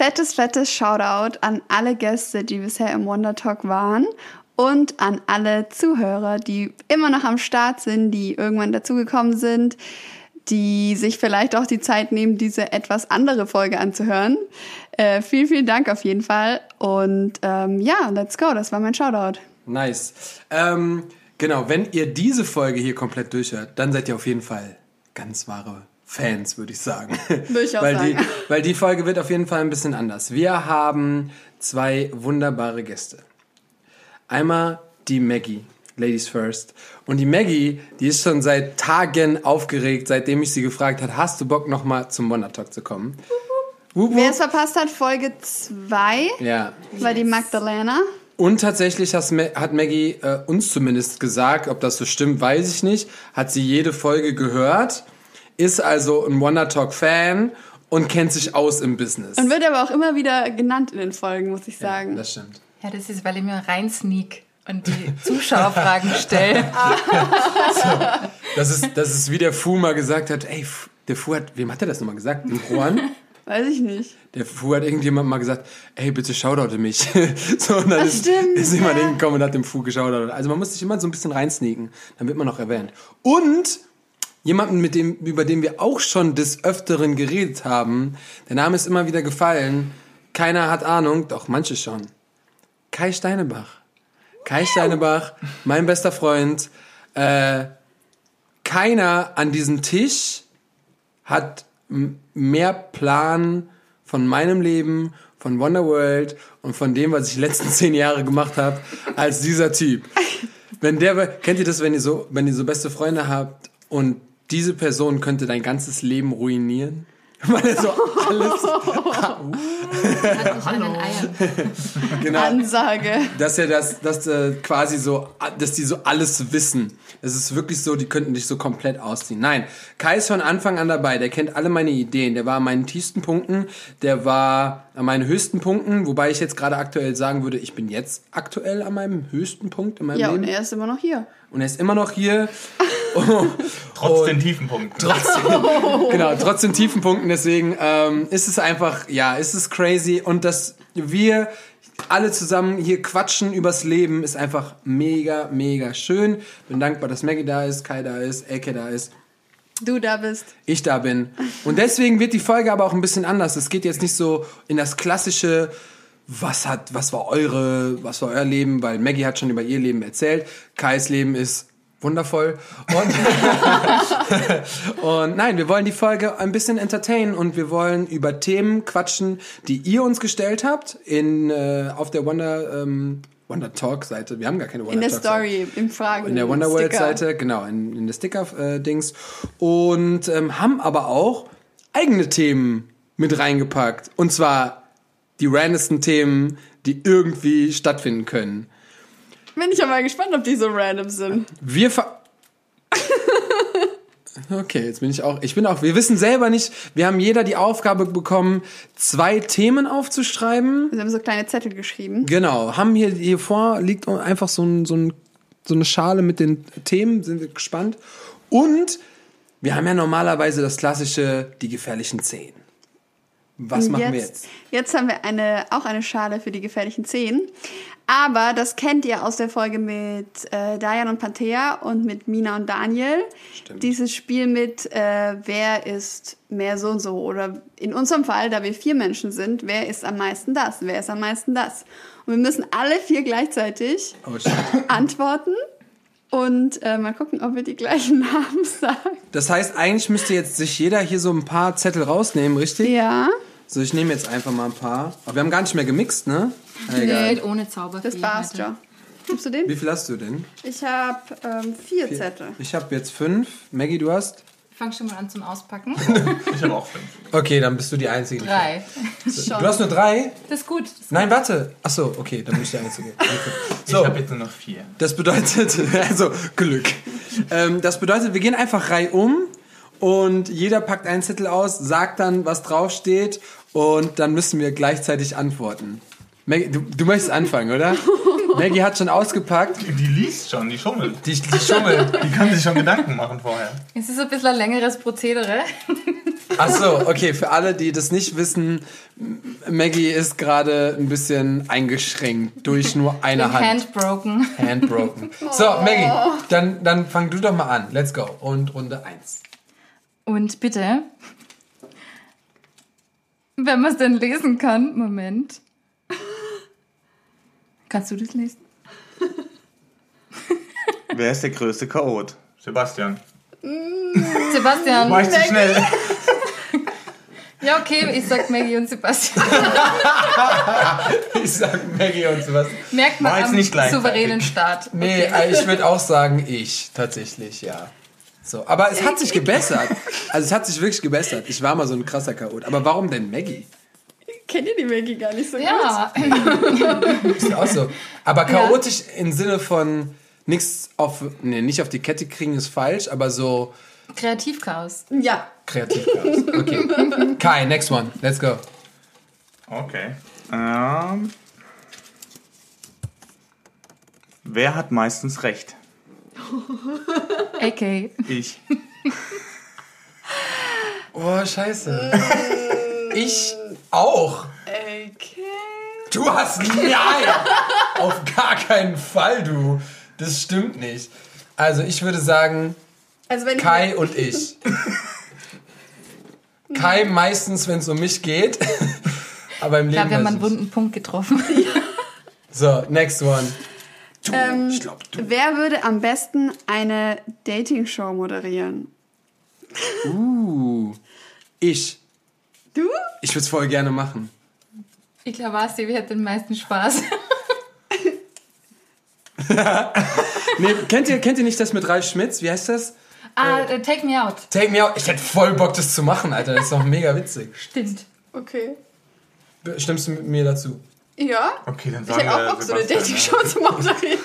fettes, fettes Shoutout an alle Gäste, die bisher im Wonder Talk waren und an alle Zuhörer, die immer noch am Start sind, die irgendwann dazugekommen sind, die sich vielleicht auch die Zeit nehmen, diese etwas andere Folge anzuhören. Äh, vielen, vielen Dank auf jeden Fall. Und ähm, ja, let's go. Das war mein Shoutout. Nice. Ähm, genau, wenn ihr diese Folge hier komplett durchhört, dann seid ihr auf jeden Fall ganz wahre Fans, würde ich sagen. Würde ich auch weil sagen. Die, weil die Folge wird auf jeden Fall ein bisschen anders. Wir haben zwei wunderbare Gäste. Einmal die Maggie, Ladies First. Und die Maggie, die ist schon seit Tagen aufgeregt, seitdem ich sie gefragt habe, hast du Bock nochmal zum Wonder Talk zu kommen? Wup, Wer wup. es verpasst hat, Folge 2 Ja. war die Magdalena. Und tatsächlich hat Maggie äh, uns zumindest gesagt, ob das so stimmt, weiß ich nicht, hat sie jede Folge gehört, ist also ein Wonder Talk Fan und kennt sich aus im Business. Und wird aber auch immer wieder genannt in den Folgen, muss ich sagen. Das stimmt. Ja, das ist, weil ich mir rein sneak und die Zuschauerfragen stelle. Das ist, das ist wie der Fu mal gesagt hat, ey, der Fu hat, wem hat er das nochmal gesagt? Dem Juan? Weiß ich nicht. Der Fu hat irgendjemand mal gesagt, ey, bitte shoutoute mich. so, und dann Ach, ist, stimmt, ist jemand ja. hingekommen und hat dem Fu geschautoutet. Also man muss sich immer so ein bisschen reinsneaken, dann wird man noch erwähnt. Und jemanden, mit dem, über den wir auch schon des Öfteren geredet haben, der Name ist immer wieder gefallen, keiner hat Ahnung, doch manche schon. Kai Steinebach. Kai Steinebach, mein bester Freund. Äh, keiner an diesem Tisch hat mehr Plan von meinem Leben, von Wonderworld und von dem, was ich die letzten zehn Jahre gemacht habe, als dieser Typ. Wenn der, kennt ihr das, wenn ihr so, wenn ihr so beste Freunde habt und diese Person könnte dein ganzes Leben ruinieren? Weil er so alles, Eiern. genau, Ansage. dass er das, dass äh, quasi so, dass die so alles wissen. Es ist wirklich so, die könnten dich so komplett ausziehen. Nein, Kai ist von Anfang an dabei. Der kennt alle meine Ideen. Der war an meinen tiefsten Punkten. Der war an meinen höchsten Punkten. Wobei ich jetzt gerade aktuell sagen würde, ich bin jetzt aktuell an meinem höchsten Punkt in meinem Ja, Leben. und er ist immer noch hier. Und er ist immer noch hier. Trotz den tiefen Punkten. genau, trotz den tiefen Punkten. Deswegen ähm, ist es einfach, ja, ist es crazy. Und dass wir alle zusammen hier quatschen übers Leben, ist einfach mega, mega schön. Bin dankbar, dass Maggie da ist, Kai da ist, Elke da ist, Du da bist. ich da bin. Und deswegen wird die Folge aber auch ein bisschen anders. Es geht jetzt nicht so in das klassische, was hat, was war eure, was war euer Leben, weil Maggie hat schon über ihr Leben erzählt. Kais Leben ist wundervoll. Und, und nein, wir wollen die Folge ein bisschen entertainen und wir wollen über Themen quatschen, die ihr uns gestellt habt in, äh, auf der Wonder, ähm, Wonder Talk Seite. Wir haben gar keine Wonder In der Talk Seite. Story, im Fragen. In der Wonderworld Sticker. Seite, genau, in, in der Sticker-Dings. Und ähm, haben aber auch eigene Themen mit reingepackt. Und zwar die randomsten Themen, die irgendwie stattfinden können. Bin ich ja mal gespannt, ob die so random sind. Wir ver Okay, jetzt bin ich auch. Ich bin auch. Wir wissen selber nicht. Wir haben jeder die Aufgabe bekommen, zwei Themen aufzuschreiben. Wir haben so kleine Zettel geschrieben. Genau, haben hier, hier vor liegt einfach so, ein, so, ein, so eine Schale mit den Themen, sind wir gespannt. Und wir haben ja normalerweise das klassische, die gefährlichen Zehn. Was machen wir jetzt? Jetzt haben wir eine, auch eine Schale für die gefährlichen Zehen. Aber das kennt ihr aus der Folge mit äh, Dayan und Panthea und mit Mina und Daniel. Stimmt. Dieses Spiel mit, äh, wer ist mehr so und so. Oder in unserem Fall, da wir vier Menschen sind, wer ist am meisten das? Wer ist am meisten das? Und wir müssen alle vier gleichzeitig Oh, antworten und äh, mal gucken, ob wir die gleichen Namen sagen. Das heißt, eigentlich müsste jetzt sich jeder hier so ein paar Zettel rausnehmen, richtig? Ja, So, ich nehme jetzt einfach mal ein paar. Aber wir haben gar nicht mehr gemixt, ne? Geht ohne Zauberfee. das war's, ja. Gibst du den? Wie viel hast du denn? Ich habe ähm, vier Zettel. Ich habe jetzt fünf. Maggie, du hast? Ich fang schon mal an zum Auspacken. Ich habe auch fünf. Okay, dann bist du die Einzige. Drei. Du hast nur drei? Das ist gut. Das ist Nein, warte. Ach so, okay, dann bin ich die Einzige. Ich So. habe jetzt nur noch vier. Das bedeutet, also Glück. Ähm, das bedeutet, wir gehen einfach reihum und jeder packt einen Zettel aus, sagt dann, was draufsteht und dann müssen wir gleichzeitig antworten. Maggie, du, du möchtest anfangen, oder? Maggie hat schon ausgepackt. Die liest schon, die schummelt. Die, die Schummel. Die kann sich schon Gedanken machen vorher. Es ist so ein bisschen ein längeres Prozedere. Ach so, okay, für alle, die das nicht wissen, Maggie ist gerade ein bisschen eingeschränkt durch nur eine Hand. Hand broken. Hand broken. So, Maggie, dann, dann fang du doch mal an. Let's go. Und Runde 1. Und bitte, wenn man es denn lesen kann, Moment. Kannst du das lesen? Wer ist der größte Chaot? Sebastian. Sebastian. War ich zu schnell? Ja, okay, ich sag Maggie und Sebastian. Ich sag Maggie und sowas. Merkt man am nicht souveränen Start. Nee, äh, ich würde auch sagen, ich tatsächlich, ja. So, aber es hat sich gebessert. Also es hat sich wirklich gebessert. Ich war mal so ein krasser Chaot. Aber warum denn Maggie? Kennt ihr die Maggie gar nicht so Ja, Ist ja auch so. Aber chaotisch im Sinne von nichts auf, nee, nicht auf die Kette kriegen ist falsch, aber so Kreativchaos. gut? Ja. kreativ. Okay. Kai, next one. Let's go. Okay. Ähm, wer hat meistens recht? AK. Ich. Oh, scheiße. Ich auch. Okay. Du hast nein. Auf gar keinen Fall, du. Das stimmt nicht. Also ich würde sagen, Also wenn Kai und ich. Kai meistens, wenn es um mich geht. Aber im Ich Leben. glaube, wir haben einen wunden Punkt getroffen. So, next one. Du, Ähm, ich glaub, du. Wer würde am besten eine Dating-Show moderieren? Uh, ich. Du? Ich würde es voll gerne machen. Ich glaube, Asti, wir hätten den meisten Spaß. Nee, kennt ihr, kennt ihr nicht das mit Ralf Schmitz? Wie heißt das? Ah, äh, take me out. Take me out. Ich hätte voll Bock, das zu machen, Alter. Das ist doch mega witzig. Stimmt. Okay. Stimmst du mit mir dazu? Ja. Okay, dann Ich sagen hätte auch wir Bock, so eine Dating-Show zu moderieren.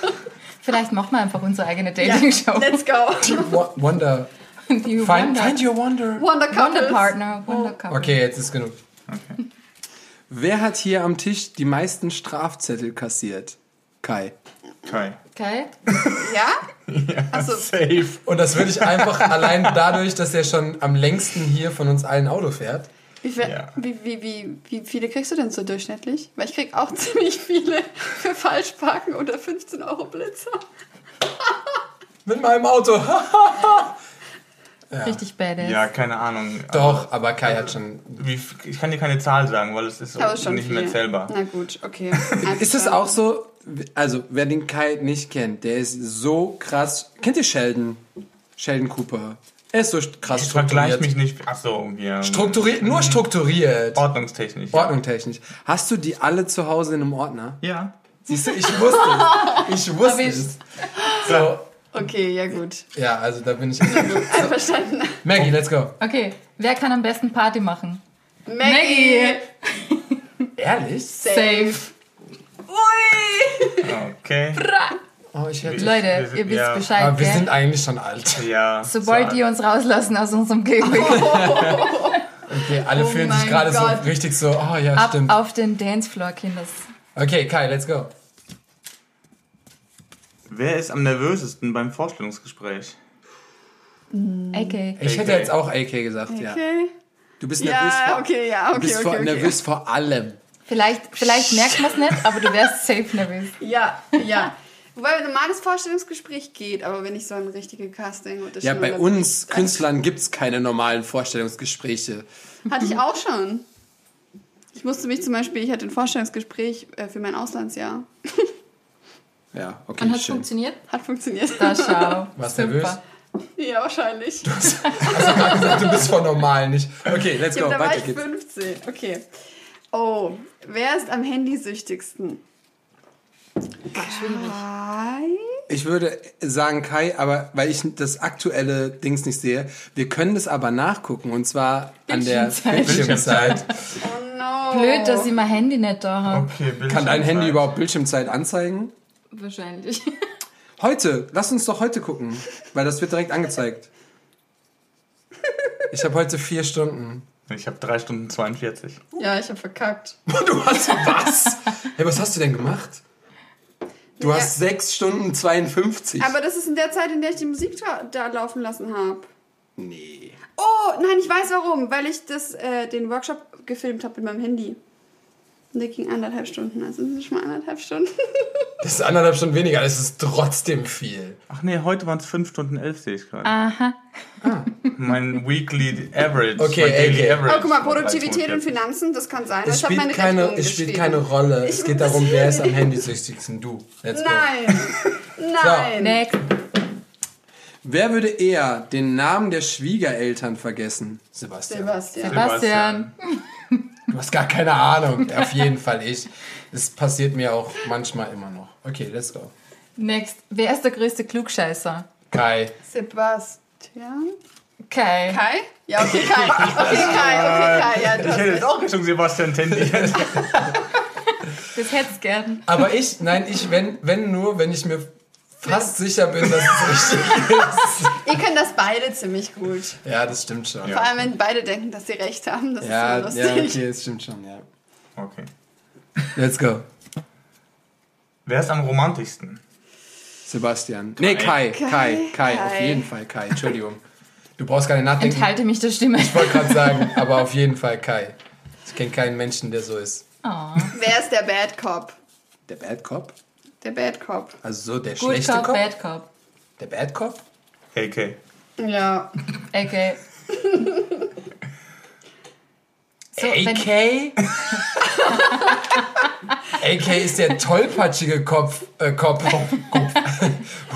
Vielleicht machen wir einfach unsere eigene Dating-Show. Let's go. Wo- Wonder. Die Find, Wonder, find your wonder. Wonder Wonder Couples. Partner. Wonder Couple. Okay, jetzt ist genug. Okay. Wer hat hier am Tisch die meisten Strafzettel kassiert? Kai. Kai. Okay. Ja? Achso, Safe. Und das würde ich einfach allein dadurch, dass er schon am längsten hier von uns allen Auto fährt. wie, viel, Ja. wie, wie, wie, wie viele kriegst du denn so durchschnittlich? Weil ich krieg auch ziemlich viele für Falschparken oder 15 Euro Blitzer. Mit meinem Auto. Richtig badass. Ja, keine Ahnung. Doch, aber Kai hat schon. Wie, ich kann dir keine Zahl sagen, weil es ist so Aber schon nicht viel. mehr zählbar. Na gut, okay. Ist es auch so? Also, wer den Kai nicht kennt, der ist so krass. Kennt ihr Sheldon? Sheldon Cooper. Er ist so krass Ich vergleiche strukturiert. mich nicht. Ach so. Strukturiert, nur strukturiert. Ordnungstechnisch. ja. Ordnung technisch. Hast du die alle zu Hause in einem Ordner? Ja. Siehst du, ich wusste es. Ich wusste es. So, Okay, ja gut. ja, also da bin ich. Einverstanden. Maggie, let's go. Okay, wer kann am besten Party machen? Maggie! Ehrlich? Safe. Ui! Okay. Oh, ich hätte. Leute, Wir sind- ihr wisst ja. Bescheid, Aber wir gell? sind eigentlich schon alt. Ja. Sobald so, die uns rauslassen aus unserem Käfig, Okay, alle Oh fühlen sich gerade so richtig so, oh ja, ab stimmt. auf den Dancefloor, Kinders. Okay, Kai, let's go. Wer ist am nervösesten beim Vorstellungsgespräch? AK. Ich hätte AK. jetzt auch AK gesagt, ja. Okay. Du bist nervös Ja, vor, okay, ja, du okay, bist okay, vor, okay. nervös vor allem. Vielleicht, vielleicht merkt man es nicht, aber du wärst safe nervös. Ja, ja. Wobei ein normales Vorstellungsgespräch geht, aber wenn ich so ein richtiges Casting oder Ja, schon bei uns Künstlern gibt es keine normalen Vorstellungsgespräche. Hatte ich auch schon. Ich musste mich zum Beispiel, ich hatte ein Vorstellungsgespräch äh, für mein Auslandsjahr. Ja, okay, Und hat schön. funktioniert? Hat funktioniert. Da schau. Warst Super. nervös? Ja, wahrscheinlich. du bist von normal nicht. Okay, let's Ja, go, da war weiter ich geht's. 15. Okay. Oh, wer ist am Handysüchtigsten? Kai? Ich würde sagen Kai, aber weil ich das aktuelle Dings nicht sehe, wir können das aber nachgucken und zwar an der Bildschirmzeit. Oh no. Blöd, dass ich mein Handy nicht da habe. Okay, Kann dein Handy überhaupt Bildschirmzeit anzeigen? Wahrscheinlich. Heute, lass uns doch heute gucken, weil das wird direkt angezeigt. Ich habe heute vier Stunden. Ich habe 3 Stunden 42. Ja, ich hab verkackt. Du hast was? Hey, was hast du denn gemacht? Du Ja. hast sechs Stunden 52. Aber das ist in der Zeit, in der ich die Musik da, da laufen lassen habe. Nee. Oh, nein, ich weiß warum. Weil ich das, äh, den Workshop gefilmt habe mit meinem Handy. Und der ging anderthalb Stunden. Also das ist schon mal anderthalb Stunden. Das ist anderthalb Stunden weniger, das ist trotzdem viel. Ach nee, heute waren es 5 Stunden 11, sehe ich gerade. Aha. Mein Weekly Average. Okay, mein Daily okay. Average. Oh, guck mal, Produktivität und 3,42. Finanzen, das kann sein. Es meine spielt, keine, es spielt keine Rolle. Es geht darum, wer ist am handysüchtigsten. Du. Let's go. Nein. Nein. Next. Wer würde eher den Namen der Schwiegereltern vergessen? Sebastian. Sebastian. Sebastian. Du hast gar keine Ahnung. Auf jeden Fall ich. Das passiert mir auch manchmal immer noch. Okay, let's go. Next. Wer ist der größte Klugscheißer? Kai. Sebastian. Kai. Kai? Ja, okay, Kai. Okay, Kai, okay, Kai. Ja, du Ich hast hätte jetzt auch Richtung Sebastian tendiert. Das hätt's gern. Aber ich, nein, ich, wenn, wenn nur, wenn ich mir fast sicher bin, dass es richtig ist. Ihr könnt das beide ziemlich gut. Ja, das stimmt schon. Vor allem, wenn beide denken, dass sie recht haben. Das Ja, ist so ja, lustig. okay, das stimmt schon, ja. Okay. Let's go. Wer ist am romantischsten? Sebastian. Nee, Kai. Kai. Kai. Kai. Auf jeden Fall Kai. Entschuldigung. Du brauchst nicht nachdenken. Enthalte mich der Stimme. Ich wollte gerade sagen, aber auf jeden Fall Kai. Ich kenne keinen Menschen, der so ist. Wer ist der Bad Cop? Der Bad Cop? Der Bad Cop. Also so der Good schlechte Cop, Cop? Bad Cop. Der Bad Cop? AK. Ja. Okay. So, AK? AK ist der tollpatschige Kopf, äh, Kopf, Kopf.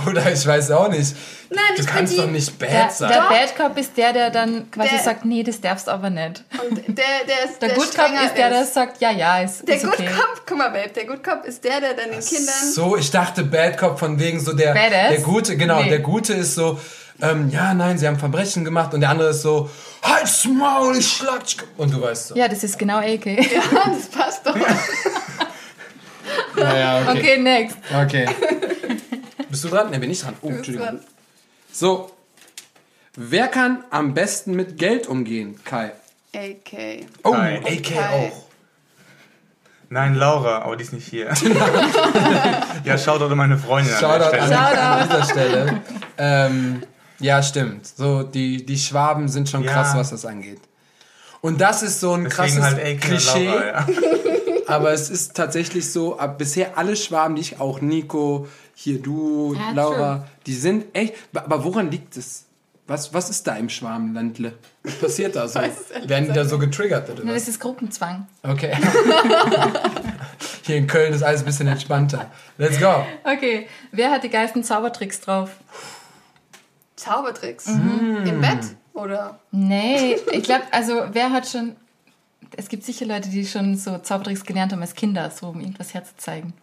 Oder ich weiß auch nicht. Nein, Du kannst doch nicht bad der, sein. der Bad Cop ist der, der dann quasi Der- sagt, nee, das darfst du aber nicht. Und der, der ist Der, der, Good Cop ist der, der sagt, ja, ja, ist, Der ist Good okay. Cop, guck mal, Babe, der Good Cop ist der, der dann den Kindern. So, ich dachte Bad Cop von wegen so der, Badass? der Gute, genau, Nee. der Gute ist so, ähm, ja, nein, sie haben Verbrechen gemacht und der andere ist so, halt's Maul, ich schlag dich. Und du weißt so. Ja, das ist genau AK. Ja, das passt doch. Ja, ja, Okay, next. Okay. Bist du dran? Ne, bin ich dran. Oh, Entschuldigung. So. Wer kann am besten mit Geld umgehen? Kai. AK. Oh, Kai. AK Kai. auch. Nein, Laura, aber die ist nicht hier. ja, schaut doch meine Freundin an Shoutout an, Stelle. an dieser Stelle. Ähm, ja, stimmt. So, die, die Schwaben sind schon Ja. krass, was das angeht. Und das ist so ein Deswegen krasses halt Klischee. Laura, ja. Aber es ist tatsächlich so, ab bisher alle Schwaben, die ich auch, Nico, hier du, Ja, Laura, die sind echt. Aber woran liegt es? Was, was ist da im Schwabenlandle? Was passiert da so? Werden die da so getriggert oder was? Das ist Gruppenzwang. Okay. Hier in Köln ist alles ein bisschen entspannter. Let's go. Okay, wer hat die geilsten Zaubertricks drauf? Zaubertricks. Mm. Im Bett? Oder? Nee, ich glaube, also wer hat schon. Es gibt sicher Leute, die schon so Zaubertricks gelernt haben als Kinder, so um irgendwas herzuzeigen.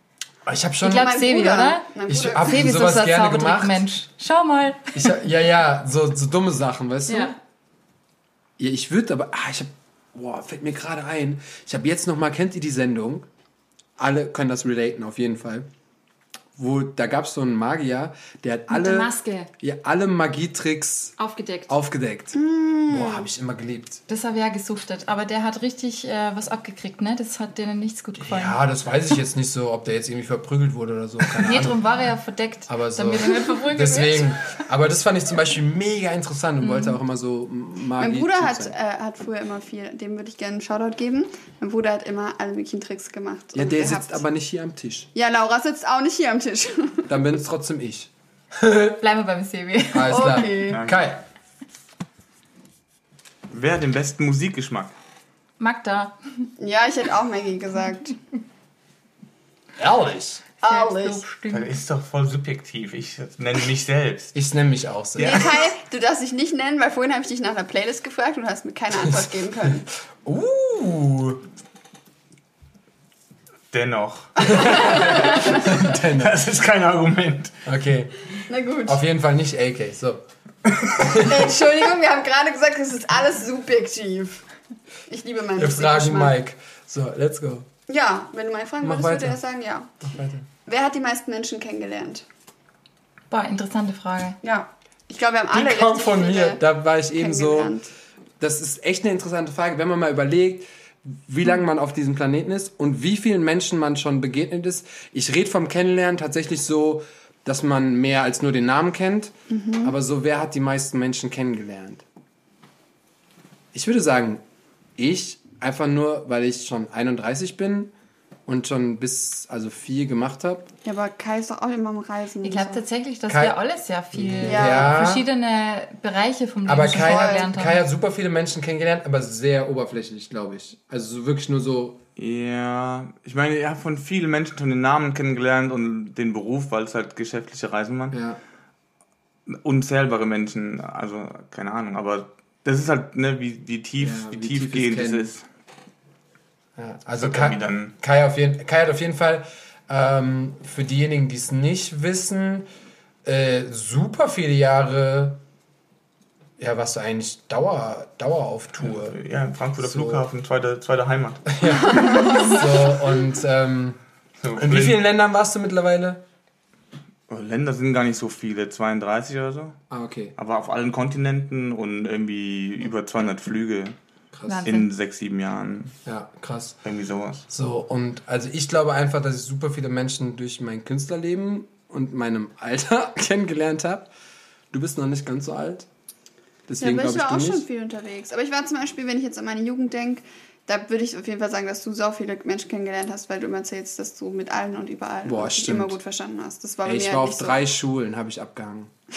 Ich habe schon. Ich glaube, Bruder. oder? Ich Bruder. hab- Sevi ist sowas so gerne gemacht. Zaubertrick-Mensch. Schau mal. Ich, ja, ja, so, so dumme Sachen, weißt du? Ja. Ja, ich würde aber, ah, ich habe, boah, fällt mir gerade ein. Ich habe jetzt noch mal, kennt ihr die Sendung? Alle können das relaten, auf jeden Fall. Wo, da gab es so einen Magier, der hat alle. Ja, alle Magietricks Aufgedeckt. aufgedeckt. Boah, habe ich immer geliebt. Das habe ich ja gesuchtet. Aber der hat richtig äh, was abgekriegt, ne? Das hat denen nichts gut gefallen. Ja, das weiß ich jetzt nicht so, ob der jetzt irgendwie verprügelt wurde oder so. Keine Nee, Ahnung. drum war er ja verdeckt, Aber so. damit er nicht verprügelt Deswegen. Aber das fand ich zum Beispiel mega interessant und wollte auch immer so Magie. Mein Bruder hat, äh, hat früher immer viel, dem würde ich gerne einen Shoutout geben. Mein Bruder hat immer alle möglichen Tricks gemacht. Ja, der gehabt. sitzt aber nicht hier am Tisch. Ja, Laura sitzt auch nicht hier am Tisch. Dann bin es trotzdem ich. Bleiben wir beim Sevi. Alles klar. Okay. Kai. Wer hat den besten Musikgeschmack? Magda. Ja, ich hätte auch Maggie gesagt. Ehrlich. Ehrlich. Das ist doch voll subjektiv. Ich nenne mich selbst. Ich nenne mich auch so. Nee, Kai, du darfst dich nicht nennen, weil vorhin habe ich dich nach einer Playlist gefragt und du hast mir keine Antwort geben können. Uh. Dennoch. Dennoch. Das ist kein Argument. Okay. Na gut. Auf jeden Fall nicht AK. So. Entschuldigung, wir haben gerade gesagt, es ist alles subjektiv. Ich liebe meinen Wir fragen. Mike. So, let's go. Ja, wenn du mal fragen Mach würdest, würde weiter. er sagen, ja. Mach weiter. Wer hat die meisten Menschen kennengelernt? Boah, interessante Frage. Ja. Ich glaube, wir haben alle Die kommt von viele mir. Da war ich eben so. Das ist echt eine interessante Frage, wenn man mal überlegt, wie lange man auf diesem Planeten ist und wie vielen Menschen man schon begegnet ist. Ich rede vom Kennenlernen tatsächlich so, dass man mehr als nur den Namen kennt. Mhm. Aber so, wer hat die meisten Menschen kennengelernt? Ich würde sagen, ich einfach nur, weil ich schon 31 bin und schon bis, also viel gemacht habe. Ja, aber Kai ist doch auch immer am Reisen. Ich glaube so. tatsächlich, dass Kai- wir alle sehr viel Ja. verschiedene Bereiche vom Leben Aber Kai kennengelernt hat, haben. Kai hat super viele Menschen kennengelernt, aber sehr oberflächlich, glaube ich. Also so wirklich nur so, Ja, ich meine, ich habe von vielen Menschen schon den Namen kennengelernt und den Beruf, weil es halt geschäftliche Reisen waren. ja. Unzählbare Menschen, also keine Ahnung, aber das ist halt, ne, wie, wie tief, Ja, wie, wie tief tiefgehend es ist. Ja. Also Kai, Kai, auf jeden, Kai hat auf jeden Fall, ähm, für diejenigen, die es nicht wissen, äh, super viele Jahre, ja, warst du eigentlich Dauer, Dauer auf Tour. Ja, im Frankfurter So. Flughafen, zweite, zweite Heimat. So, und ähm, So, in wie vielen Ländern warst du mittlerweile? Oh, Länder sind gar nicht so viele, 32 oder so. Ah, okay. Aber auf allen Kontinenten und irgendwie über 200 Flüge Krass. In sechs, sieben Jahren. Ja, krass. Irgendwie sowas. So, und also ich glaube einfach, dass ich super viele Menschen durch mein Künstlerleben und meinem Alter kennengelernt habe. Du bist noch nicht ganz so alt. Ja, Deswegen aber glaube ich war du auch schon nicht. viel unterwegs. Aber ich war zum Beispiel, wenn ich jetzt an meine Jugend denke, da würde ich auf jeden Fall sagen, dass du so viele Menschen kennengelernt hast, weil du immer erzählst, dass du mit allen und überall Boah, dich immer gut verstanden hast. Das war Ey, ich war halt auf drei Schulen, habe ich abgehangen.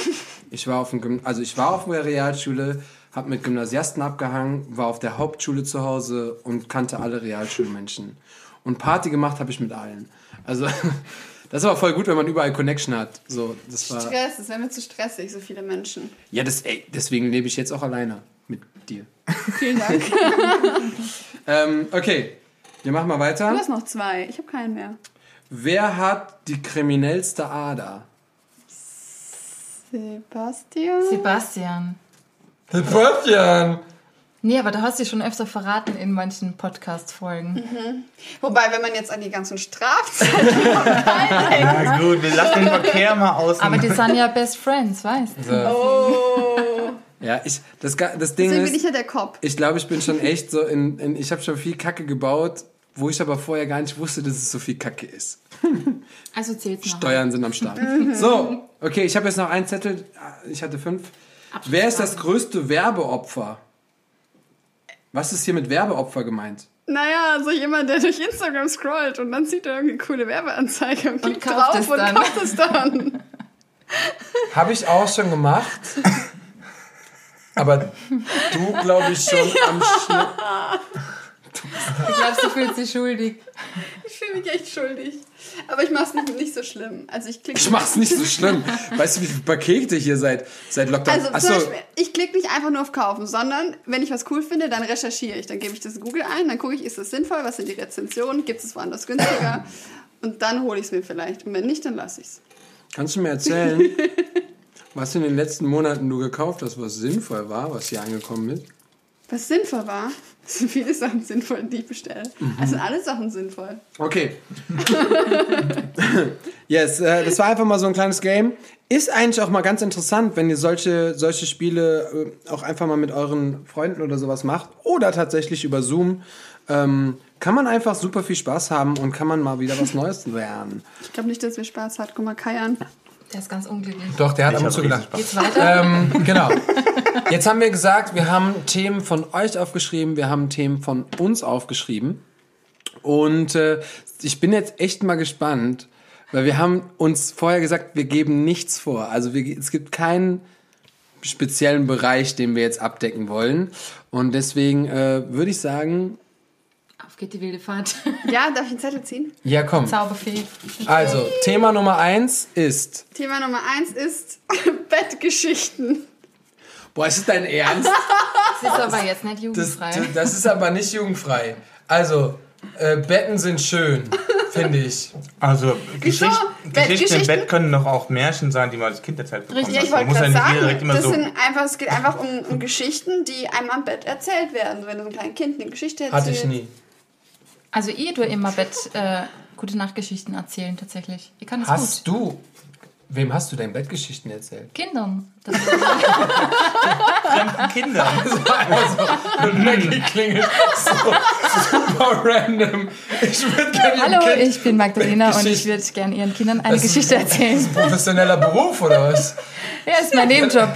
Ich war auf dem Gym also ich war auf der Realschule, habe mit Gymnasiasten abgehangen, war auf der Hauptschule zu Hause und kannte alle Realschulmenschen. Und Party gemacht habe ich mit allen. Also das ist aber voll gut, wenn man überall Connection hat. So, das war Stress, das wäre mir zu stressig, so viele Menschen. ja, das, ey, deswegen lebe ich jetzt auch alleine mit dir. Vielen Dank. Ähm, okay, wir machen mal Du weiter. hast noch zwei. Ich habe keinen mehr. Wer hat die kriminellste Ader? Sebastian? Sebastian. Sebastian! Nee, aber da hast du schon öfter verraten in manchen Podcast-Folgen. Wobei, wenn man jetzt an die ganzen Strafzeiten denkt. Na gut, wir lassen den Verkehr mal aus. Aber die sind ja Best Friends, weißt du? So. Oh. Ja, ich, das, das Ding Deswegen bin ich ist, ja der Kopf. ich glaube, ich bin schon echt so in, in ich habe schon viel Kacke gebaut, wo ich aber vorher gar nicht wusste, dass es so viel Kacke ist. Also zählt's noch. Steuern sind am Start. So, okay, ich habe jetzt noch einen Zettel. Ich hatte fünf. Wer ist das größte Werbeopfer? Was ist hier mit Werbeopfer gemeint? Naja, so jemand, der durch Instagram scrollt und dann sieht er irgendeine coole Werbeanzeige und klickt kauft drauf und dann. kauft es dann. Habe ich auch schon gemacht. Aber du, glaube ich, schon am Schnitt. Ich glaube, sie fühlt sich schuldig. Ich fühle mich echt schuldig. Aber ich mach's nicht, nicht so schlimm. Also ich klicke. Ich mach's nicht so schlimm. Weißt du, wie viele Pakete hier seit, seit Lockdown? Also Ach zum Beispiel, ich klicke nicht einfach nur auf Kaufen, sondern wenn ich was cool finde, dann recherchiere ich. Dann gebe ich das in Google ein, dann gucke ich, ist das sinnvoll, was sind die Rezensionen, gibt es woanders günstiger und dann hole ich es mir vielleicht. Und wenn nicht, dann lasse ich es. Kannst du mir erzählen, was in den letzten Monaten du gekauft hast, was sinnvoll war, was hier angekommen ist? Was sinnvoll war, sind viele Sachen sinnvoll, die ich bestelle. Mhm. Also sind alle Sachen sinnvoll. Okay. yes, äh, das war einfach mal so ein kleines Game. Ist eigentlich auch mal ganz interessant, wenn ihr solche, solche Spiele äh, auch einfach mal mit euren Freunden oder sowas macht oder tatsächlich über Zoom. Ähm, kann man einfach super viel Spaß haben und kann man mal wieder was Neues lernen. Ich glaube nicht, dass wir Spaß hat. Guck mal Kai an. Der ist ganz unglücklich. Doch, der hat Ich ab und zu. Spaß. Geht's weiter? Ähm, genau. Jetzt haben wir gesagt, wir haben Themen von euch aufgeschrieben, wir haben Themen von uns aufgeschrieben. Und äh, ich bin jetzt echt mal gespannt, weil wir haben uns vorher gesagt, wir geben nichts vor. Also wir, es gibt keinen speziellen Bereich, den wir jetzt abdecken wollen. Und deswegen äh, würde ich sagen, geht die wilde Fahrt. Ja, darf ich einen Zettel ziehen? ja komm. Zauberfee. Also, Thema Nummer eins ist... Thema Nummer eins ist Bettgeschichten. Boah, ist das dein Ernst? Das ist aber jetzt nicht Das, jugendfrei. das ist aber nicht jugendfrei. Also, äh, Betten sind schön, finde ich. Also, Geschicht, Bett- Geschichten im Geschichten- Bett können doch auch Märchen sein, die man als Kind erzählt bekommen Richtig, ich wollte gerade nicht jeder direkt sagen, immer das so. sind einfach, es geht einfach um, um Geschichten, die einem am Bett erzählt werden. Wenn du so ein kleines Kind eine Geschichte erzählst. Hatte ich nie. Also ihr tue immer Bett äh, gute Nachtgeschichten erzählen tatsächlich. Ihr kann das Hast gut. du? Wem hast du dein Bettgeschichten erzählt? Kindern. Das Fremden Kindern. Maggie klingelt so super random. Ich würde gerne Hallo, Kind ich bin Magdalena und ich würde gerne Ihren Kindern eine Das ist- Geschichte erzählen. Professioneller Beruf oder was? Ja, ist mein Nebenjob.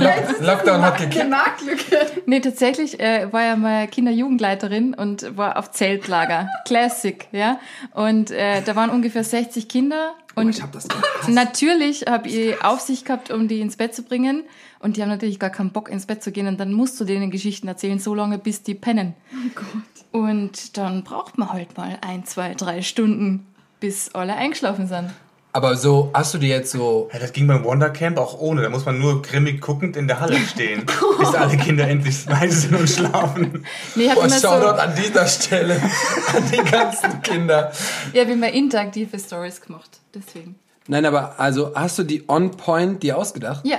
Lock Lockdown hat. Marktlücke. Nee, tatsächlich äh, war ja mal Kinder-Jugendleiterin und war auf Zeltlager. Classic, ja. Und äh, da waren ungefähr 60 Kinder. Und Ich hab das gehasst. natürlich habe ich Aufsicht gehabt, um die ins Bett zu bringen. Und die haben natürlich gar keinen Bock, ins Bett zu gehen. Und dann musst du denen Geschichten erzählen, so lange, bis die pennen. Oh Gott. Und dann braucht man halt mal ein, zwei, drei Stunden, bis alle eingeschlafen sind. Aber so, hast du dir jetzt so. Ja, das ging beim Wondercamp auch ohne. Da muss man nur grimmig guckend in der Halle stehen, bis alle Kinder endlich leise sind und schlafen. Nee, ich habe Boah, immer Shoutout so, an dieser Stelle an die ganzen Kinder. ja, wir haben mal interaktive Stories gemacht. Deswegen. Nein, aber also hast du die On Point dir ausgedacht? Ja.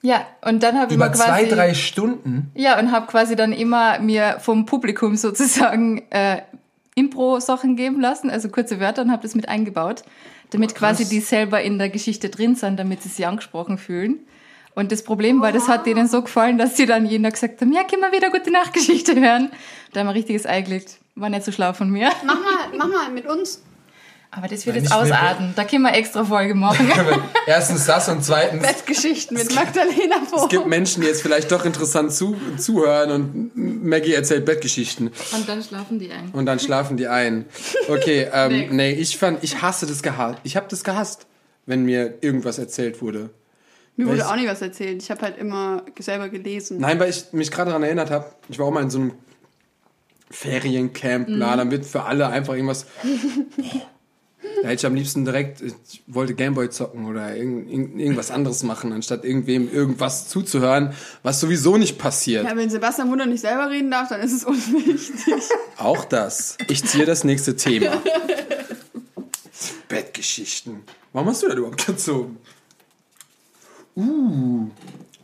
Ja, und dann habe ich Über mal quasi... zwei, drei Stunden? Ja, und habe quasi dann immer mir vom Publikum sozusagen äh, Impro-Sachen geben lassen, also kurze Wörter und habe das mit eingebaut, damit quasi die selber in der Geschichte drin sind, damit sie sich angesprochen fühlen. Und das Problem war, das hat denen so gefallen, dass sie dann jeden Tag gesagt haben, ja, können wir wieder gute Nachtgeschichte hören. Da haben wir richtiges Ei gelegt. War nicht so schlau von mir. Mach mal, mach mal mit uns. Aber das wird Nein, jetzt ausarten. Da können wir extra Folge machen. Erstens das und zweitens, Bettgeschichten mit Magdalena es gibt vor. Menschen, die jetzt vielleicht doch interessant zu, zuhören und Maggie erzählt Bettgeschichten. Und dann schlafen die ein. Und dann schlafen die ein. Okay, ähm, Next. nee, ich fand, ich hasse das gehasst. Ich habe das gehasst, wenn mir irgendwas erzählt wurde. Mir wurde Welch- auch nicht was erzählt. Ich habe halt immer selber gelesen. Nein, weil ich mich gerade daran erinnert habe, ich war auch mal in so einem Feriencamp, bla, dann wird für alle einfach irgendwas. Da hätte ich am liebsten direkt, ich wollte Gameboy zocken oder irgend, irgend- irgendwas anderes machen, anstatt irgendwem irgendwas zuzuhören, was sowieso nicht passiert. Ja, wenn Sebastian Wunder nicht selber reden darf, dann ist es unwichtig. Auch das. Ich ziehe das nächste Thema. Bettgeschichten. Warum hast du das überhaupt gezogen? Uh,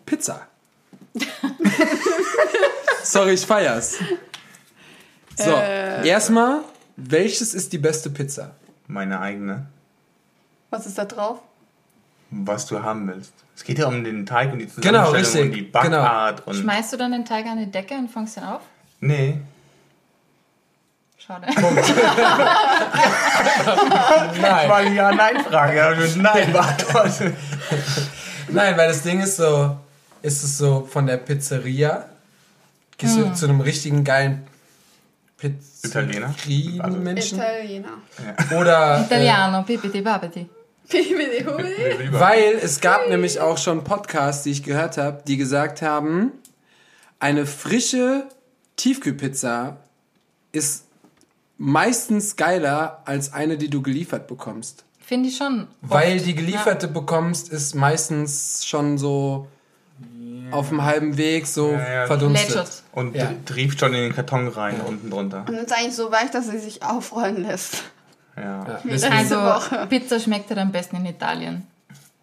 Pizza. Sorry, ich feier's. So, erstmal, welches ist die beste Pizza? Meine eigene. Was ist da drauf? Was du haben willst. Es geht ja um den Teig und die Genau, Zusammenstellung richtig. und die Backart und. Schmeißt du dann den Teig an die Decke und fangst ihn auf? Nee. Schade. Nein. War eine Ja-Nein-Frage. Ja, mit Nein beantwortet. Nein, weil das Ding ist so, ist es so von der Pizzeria, gehst du zu einem richtigen geilen Italiener? Pizzeria-Menschen Italiener. oder äh, Italiano, pipiti babiti. Weil es gab nämlich auch schon Podcasts, die ich gehört habe, die gesagt haben, eine frische Tiefkühlpizza ist meistens geiler als eine, die du geliefert bekommst. Finde ich schon. Weil die gelieferte bekommst, ist meistens schon so auf dem halben Weg so Ja, ja. verdunstet. Lätschert. Und Ja. trieft schon in den Karton rein, unten drunter. Und ist eigentlich so weich, dass sie sich aufrollen lässt. Ja. Also. Pizza schmeckt halt am besten in Italien.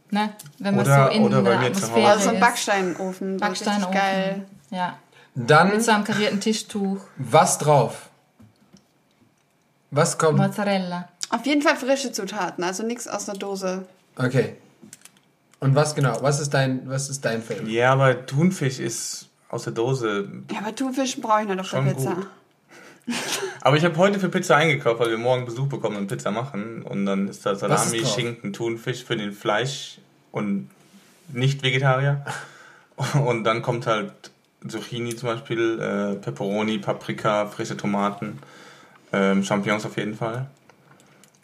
Ne? Wenn man Oder- so in oder bei der mir zu Atmosphäre Hause. Also so ein. Backsteinofen. Backsteinofen. Geil. Ja. Dann Mit so einem karierten Tischtuch. was drauf? Was kommt? Mozzarella. Auf jeden Fall frische Zutaten, also nichts aus der Dose. Okay. Und was genau? Was ist dein, was ist dein Favorite? ja, aber Thunfisch ist aus der Dose. Ja, aber Thunfisch brauche ich der Schon Pizza. gut. Aber ich habe heute für Pizza eingekauft, weil wir morgen Besuch bekommen und Pizza machen. Und dann ist da Was Salami, ist? Schinken, Thunfisch für den Fleisch und Nicht-Vegetarier. Und dann kommt halt Zucchini zum Beispiel, äh, Peperoni, Paprika, frische Tomaten, ähm, Champignons auf jeden Fall.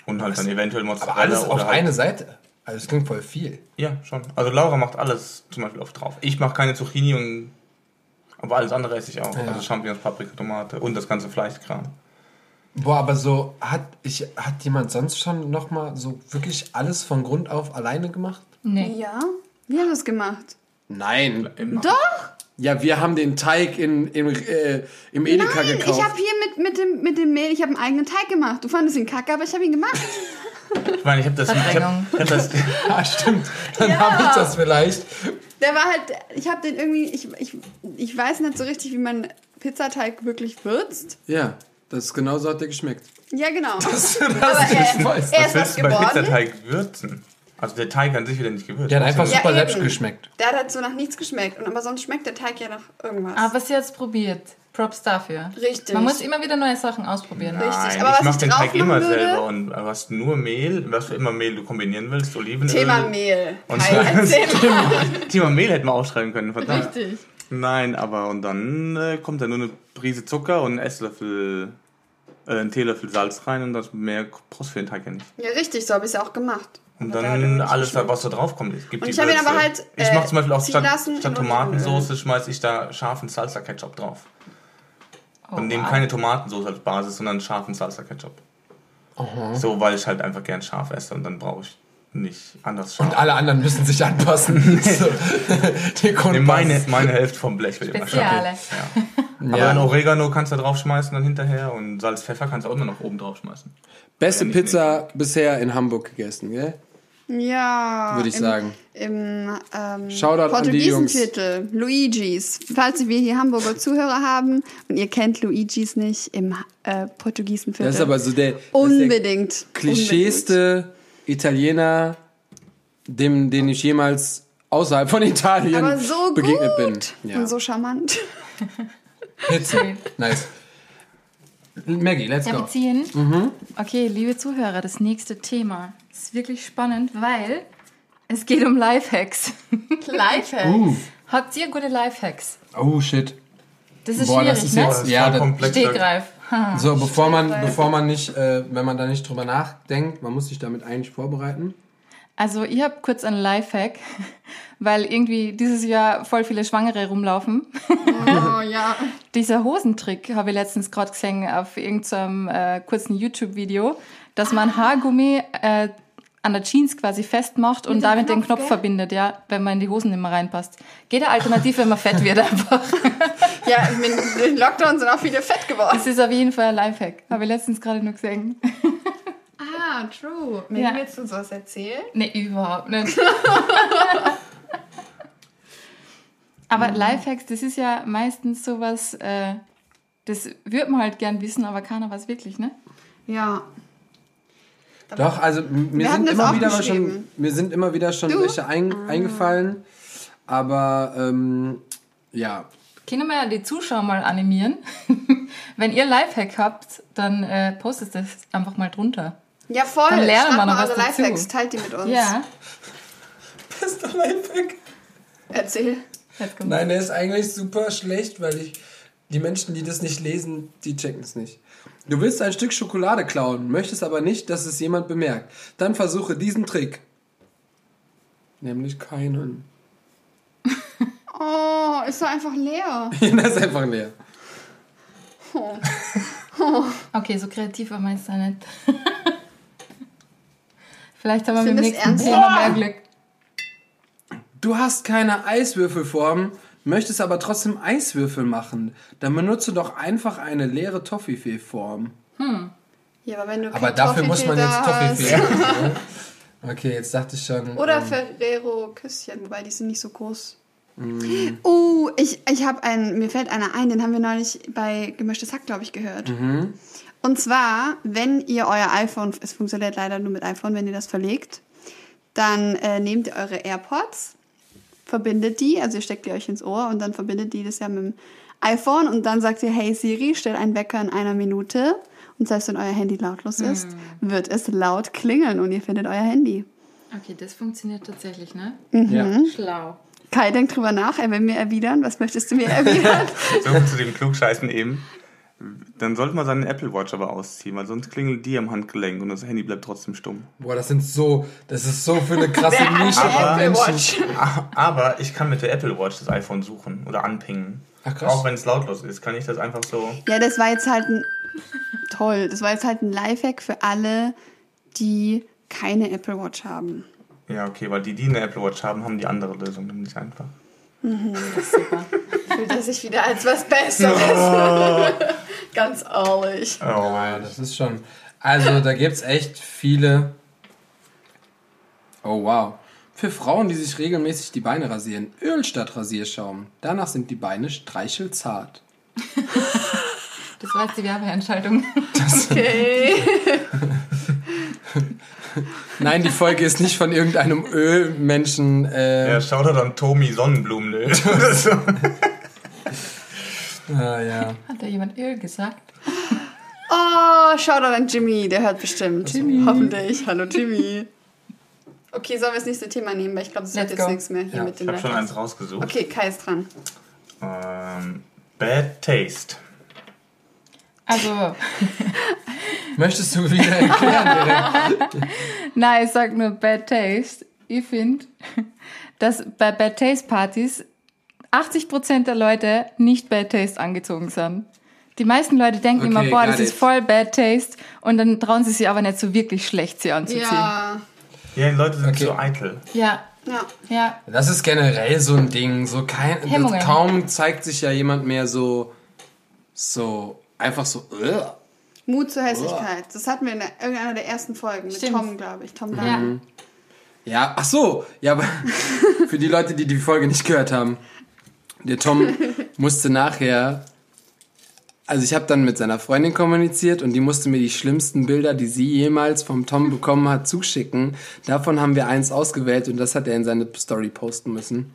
Und halt dann eventuell Mozzarella. Aber alles oder auf halt, eine Seite. Also es klingt voll viel. Ja, schon. Also Laura macht alles zum Beispiel auf drauf. Ich mache keine Zucchini und aber alles andere esse ich auch. Ja. Also Champignons, Paprika, Tomate und das ganze Fleischkram. Boah, aber so hat ich hat jemand sonst schon noch mal so wirklich alles von Grund auf alleine gemacht? Nee. Ja? Wir haben das gemacht. Nein. Doch? Ja, wir haben den Teig in, im, äh, im Edeka Nein, gekauft. ich habe hier mit, mit, dem, mit dem Mehl, ich habe einen eigenen Teig gemacht. Du fandest ihn kacke, aber ich habe ihn gemacht. Ich meine, ich habe das, ich hab, ich hab das, ah, stimmt. Dann habe ich das vielleicht. Der war halt, ich habe den irgendwie, ich, ich, ich weiß nicht so richtig, wie man Pizzateig wirklich würzt. Ja, das genauso hat der geschmeckt. Ja, genau. Das, das Aber ich er, weiß. er was ist was willst du bei geworden. Pizzateig würzen? Also der Teig an sich wird ja nicht gewürzt. Der hat einfach super eben. läppisch geschmeckt. Der hat halt so nach nichts geschmeckt. Und aber sonst schmeckt der Teig ja nach irgendwas. Aber was sie jetzt probiert, Props dafür. Richtig. Man muss immer wieder neue Sachen ausprobieren. Richtig. Nein, aber was ich mach ich den Teig immer würde- selber und du hast nur Mehl, was für immer Mehl du kombinieren willst, Olivenöl. Thema Mehl. Und erzähl mal. Thema Mehl hätten wir aufschreiben können, verdammt. Richtig. Nein, aber und dann äh, kommt da nur eine Prise Zucker und ein Esslöffel, äh, ein Teelöffel Salz rein und das mehr brauchst für den Teig ja nicht. Ja, richtig, so habe ich es ja auch gemacht. Und Aber dann irgendwie alles, was da drauf kommt. Gibt Und die ich hab ihn aber halt, Ich äh, mache zum Beispiel auch statt, statt in Tomatensauce schmeiße ich da scharfen Salsa-Ketchup drauf. Oh, und nehme wow. keine Tomatensauce als Basis, sondern scharfen Salsa-Ketchup. So, weil ich halt einfach gern scharf esse und dann brauche ich nicht anders scharf. Und alle anderen müssen sich anpassen. Nee, Grundbasis. meine, meine Hälfte vom Blech wird immer scharf. Ja. Aber dann Oregano kannst du da draufschmeißen dann hinterher und Salz, Pfeffer kannst du auch immer noch oben draufschmeißen. Beste Ja, nicht Pizza bisher in Hamburg gegessen, gell? Ja. Würde ich im, sagen. Im ähm, Shoutout an die Jungs. Portugiesenviertel. Luigis. Falls wir hier Hamburger Zuhörer haben und ihr kennt Luigis nicht, im äh, Portugiesenviertel. Das ist aber so der, ist der Unbedingt. klischeeste Italiener, dem, den ich jemals außerhalb von Italien Aber so begegnet gut. bin. Ja. Und so charmant. Pizza. Nice. Maggie, let's Ja, go. wir ziehen. Okay, liebe Zuhörer, das nächste Thema ist wirklich spannend, weil es geht um Lifehacks. Lifehack. Uh, Habt ihr gute Lifehacks? oh shit. Das ist Boah, schwierig, das ist ne? jetzt- Das ist Ja, komplex. Stegreif. So, bevor man, bevor man nicht, äh, wenn man da nicht drüber nachdenkt, man muss sich damit eigentlich vorbereiten. Also, ich habe kurz einen Lifehack, weil irgendwie dieses Jahr voll viele Schwangere rumlaufen. Oh ja. Dieser Hosentrick habe ich letztens gerade gesehen auf irgendeinem äh, kurzen YouTube-Video, dass man Haargummi äh, an der Jeans quasi festmacht und damit den Knopf, Knopf gell? verbindet, ja, wenn man in die Hosen nicht mehr reinpasst. Geht eine Alternative, wenn man fett wird einfach. Ja, mit dem Lockdown sind auch viele fett geworden. Das ist auf jeden Fall ein Lifehack. Habe ich letztens gerade nur gesehen. Ah, true. Mir Ja. willst du sowas erzählen? Nee, überhaupt nicht. aber Lifehacks, das ist ja meistens sowas, äh, das würde man halt gern wissen, aber keiner weiß wirklich, ne? Ja. Doch, also mir sind immer wieder mal schon, mir sind immer wieder schon Du? welche ein, Ah. eingefallen. Aber ähm, ja, Können wir ja die Zuschauer mal animieren. Wenn ihr Lifehack habt, dann äh, postet das einfach mal drunter. Ja, voll. Dann lernen wir noch mal was eure dazu. Lifehacks, teilt die mit uns. Ja, bester Lifehack. Erzähl. Nein, der ist eigentlich super schlecht, weil ich die Menschen, die das nicht lesen, die checken es nicht. Du willst ein Stück Schokolade klauen, möchtest aber nicht, dass es jemand bemerkt. Dann versuche diesen Trick. Nämlich keinen. Oh, ist doch einfach leer. das ist einfach leer. Okay, so kreativ war meins da nicht. Vielleicht haben wir mit dem nächsten ernst. Thema mehr Glück. Du hast keine Eiswürfelform, möchtest aber trotzdem Eiswürfel machen. Dann benutze doch einfach eine leere Toffifee-Form. Ja, aber wenn du Aber dafür muss man jetzt Toffifee essen. ne? Okay, jetzt dachte ich schon. Oder ähm, Ferrero Küsschen, wobei die sind nicht so groß. Mm. Uh, ich, ich habe einen, mir fällt einer ein, den haben wir neulich bei Gemischtes Hack, glaube ich, gehört. Mhm. Und zwar, wenn ihr euer iPhone, es funktioniert leider nur mit iPhone, wenn ihr das verlegt, dann äh, nehmt ihr eure AirPods, verbindet die, also ihr steckt die euch ins Ohr und dann verbindet die das ja mit dem iPhone und dann sagt ihr, hey Siri, stell einen Wecker in einer Minute und selbst wenn euer Handy lautlos ist, wird es laut klingeln und ihr findet euer Handy. Okay, das funktioniert tatsächlich, ne? ja. Schlau. Kai denkt drüber nach, er will mir erwidern. Was möchtest du mir erwidern? So zu dem Klugscheißen eben. Dann sollte man seinen Apple Watch aber ausziehen, weil sonst klingelt die am Handgelenk und das Handy bleibt trotzdem stumm. Boah, das sind so, das ist so für eine krasse Nische. Watch? Ah, Aber ich kann mit der Apple Watch das iPhone suchen oder anpingen. Ach, krass. Auch wenn es lautlos ist, kann ich das einfach so. Ja, das war jetzt halt ein toll. Das war jetzt halt ein Lifehack für alle, die keine Apple Watch haben. Ja, okay, weil die, die eine Apple Watch haben, haben die andere Lösung nämlich einfach. Super. Fühlt er sich wieder als was Besseres. Ganz ehrlich. Oh, Ja, das ist schon. Also, da gibt's echt viele. Oh, wow. Für Frauen, die sich regelmäßig die Beine rasieren, Öl statt Rasierschaum. Danach sind die Beine streichelzart. Das war jetzt die Werbeentscheidung. Okay. Nein, die Folge ist nicht von irgendeinem Ölmenschen. Äh, Ja, Shoutout an Tomi Sonnenblumenöl oder so. ah, ja. Hat da jemand Öl gesagt? Oh, Shoutout an Jimmy, der hört bestimmt. Hoffentlich. Hallo Jimmy. Okay, sollen wir das nächste Thema nehmen? Weil ich glaube, es wird Let's jetzt nichts mehr hier Ja, mit Ich dem habe schon eins rausgesucht. Okay, Kai ist dran. Ähm, Bad Taste. Also, Möchtest du wieder erklären? nein, ich sag nur Bad Taste. Ich finde, dass bei Bad Taste Partys 80% der Leute nicht Bad Taste angezogen sind. Die meisten Leute denken Okay, immer, boah, das ist it. voll Bad Taste und dann trauen sie sich aber nicht so wirklich schlecht, sie anzuziehen. Ja. Ja, die Leute sind Okay. so eitel. Ja, Ja. ja. Das ist generell so ein Ding. So kein, kaum zeigt sich ja jemand mehr so, so einfach so. Ugh. Mut zur Hässlichkeit. Das hatten wir in der, irgendeiner der ersten Folgen mit Stimmt. Tom, glaube ich. Tom Ja. Laden. Ja, ach so. Ja, aber für die Leute, die die Folge nicht gehört haben, der Tom musste nachher. Also ich habe dann mit seiner Freundin kommuniziert und die musste mir die schlimmsten Bilder, die sie jemals vom Tom bekommen hat, zuschicken. Davon haben wir eins ausgewählt und das hat er in seine Story posten müssen.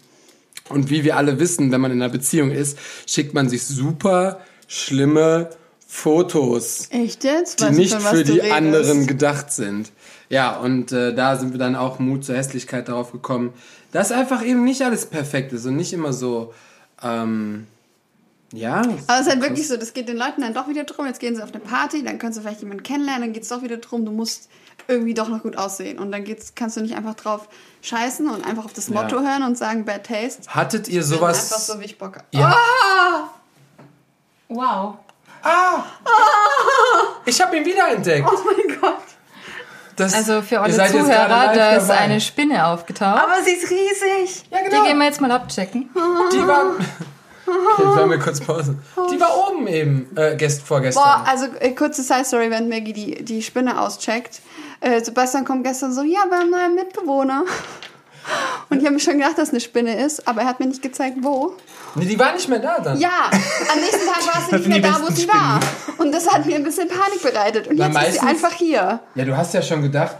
Und wie wir alle wissen, wenn man in einer Beziehung ist, schickt man sich super schlimme Fotos Echt jetzt? die nicht von was für du die redest. anderen gedacht sind. Ja, und äh, da sind wir dann auch Mut zur Hässlichkeit darauf gekommen, dass einfach eben nicht alles perfekt ist und nicht immer so, ähm, ja. Aber es ist halt wirklich so, das geht den Leuten dann doch wieder drum. Jetzt gehen sie auf eine Party, dann können sie vielleicht jemanden kennenlernen, dann geht es doch wieder drum, du musst irgendwie doch noch gut aussehen. Und dann geht's, kannst du nicht einfach drauf scheißen und einfach auf das Ja. Motto hören und sagen Bad Taste. Hattet ihr Sondern Einfach sowas? so, wie ich Bock habe. Ja. Wow. Ich habe ihn wiederentdeckt. Oh mein Gott. Das, Also für ihr alle seid jetzt gerade Zuhörer, da ist dabei. eine Spinne aufgetaucht. Aber sie ist riesig. Ja, Die genau. gehen wir jetzt mal abchecken. Die war. Okay, Jetzt machen wir kurz Pause. Die war oben eben, äh, gest, vorgestern. Boah, also äh, kurze Side-Story, wenn Maggie die, die Spinne auscheckt. Äh, Sebastian kommt gestern so, ja, wir haben einen neuen Mitbewohner. Und ich habe mir schon gedacht, dass es eine Spinne ist, aber er hat mir nicht gezeigt, wo. nee, die war nicht mehr da dann. Ja, am nächsten Tag war sie Das nicht mehr da, wo sie war. Und das hat mir ein bisschen Panik bereitet. Und Weil jetzt ist sie meistens- einfach hier. Ja, du hast ja schon gedacht,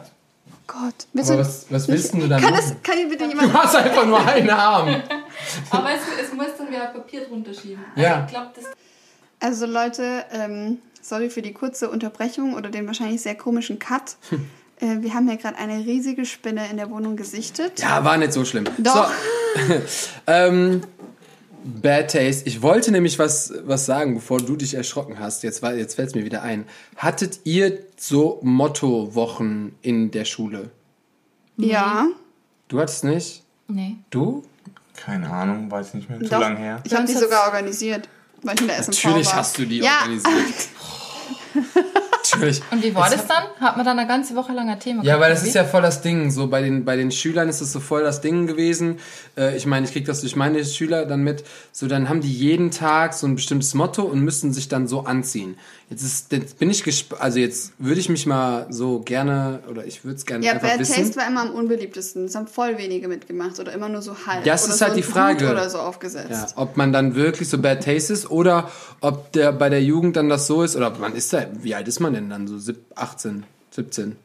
Gott. Aber du, was, was willst denn du dann kann, machen? es, kann hier bitte Du jemand... hast einfach nur einen Arm. Aber es, es muss dann wieder Papier drunter schieben. Ja. ich glaube, das Also Leute, ähm, sorry für die kurze Unterbrechung oder den wahrscheinlich sehr komischen Cut. äh, wir haben ja gerade eine riesige Spinne in der Wohnung gesichtet. Ja, war nicht so schlimm. Doch. So. ähm, Bad Taste. Ich wollte nämlich was, was sagen, bevor du dich erschrocken hast. Jetzt, war- jetzt fällt es mir wieder ein. Hattet ihr so Motto-Wochen in der Schule? Ja. Du hattest nicht? Nee. Du? Keine Ahnung, weiß nicht mehr. Zu lang her. Ich habe die sogar organisiert, weil ich in der SMV Natürlich war. hast du die ja, organisiert. Natürlich. Und wie war das dann? Hat man dann eine ganze Woche lang ein Thema Ja, weil das ist ja voll das Ding. So bei den, bei den Schülern ist es so voll das Ding gewesen. Äh, ich meine, ich krieg das durch meine Schüler dann mit. So, dann haben die jeden Tag so ein bestimmtes Motto und müssen sich dann so anziehen. Jetzt ist, jetzt bin ich gesp also jetzt würde ich mich mal so gerne, oder ich würde es gerne Ja, einfach Bad wissen. Taste war immer am unbeliebtesten. Das haben voll wenige mitgemacht oder immer nur so halb. Ja, es oder ist so halt die Frage. Oder so aufgesetzt. Ja, ob man dann wirklich so Bad Taste ist oder ob der bei der Jugend dann das so ist oder man ist da, wie alt ist man denn dann so? Sieb- 18, 17,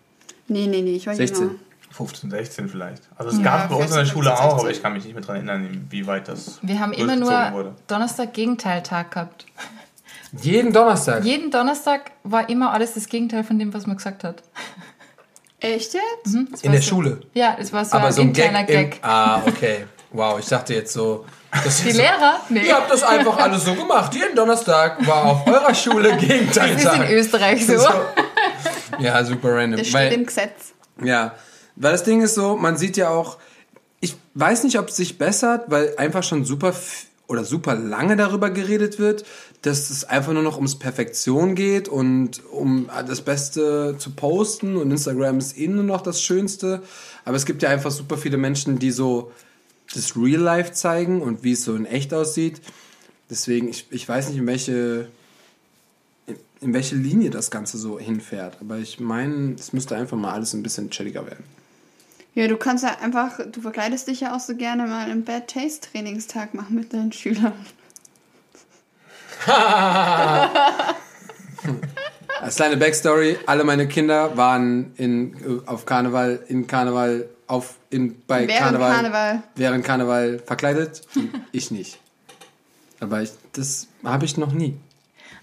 Nee, nee, nee, ich war 16? jünger. 15, 16 vielleicht. Also es Ja, gab es bei uns in der 14, Schule 15, auch, aber 16. ich kann mich nicht mehr daran erinnern, wie weit das Wir haben immer nur wurde. Donnerstag Gegenteiltag gehabt. Jeden Donnerstag. Jeden Donnerstag war immer alles das Gegenteil von dem, was man gesagt hat. Echt jetzt? Das In der so, Schule. Ja, es war so Aber ein so ein Gag. Gag. Im, ah, okay. Wow, ich dachte jetzt so. Das Die ist so Lehrer? Nee. Ihr habt das einfach alles so gemacht. Jeden Donnerstag war auf eurer Schule Das ist in. Österreich so. Ja, super random. Das steht im Weil, Gesetz. ja, weil das Ding ist so, man sieht ja auch, ich weiß nicht, ob es sich bessert, weil einfach schon super oder super lange darüber geredet wird, dass es einfach nur noch ums Perfektion geht und um das Beste zu posten und Instagram ist eh nur noch das Schönste. Aber es gibt ja einfach super viele Menschen, die so das Real Life zeigen und wie es so in echt aussieht. Deswegen, ich, ich weiß nicht, in welche, in, welche Linie das Ganze so hinfährt. Aber ich meine, es müsste einfach mal alles ein bisschen chilliger werden. Ja, du kannst ja einfach, du verkleidest dich ja auch so gerne mal einen Bad Taste Trainingstag machen mit deinen Schülern. Als kleine Backstory, alle meine Kinder waren in, auf Karneval, in Karneval, auf, in, bei Während Karneval, Karneval. während Karneval verkleidet. und ich nicht. Aber ich, das habe ich noch nie.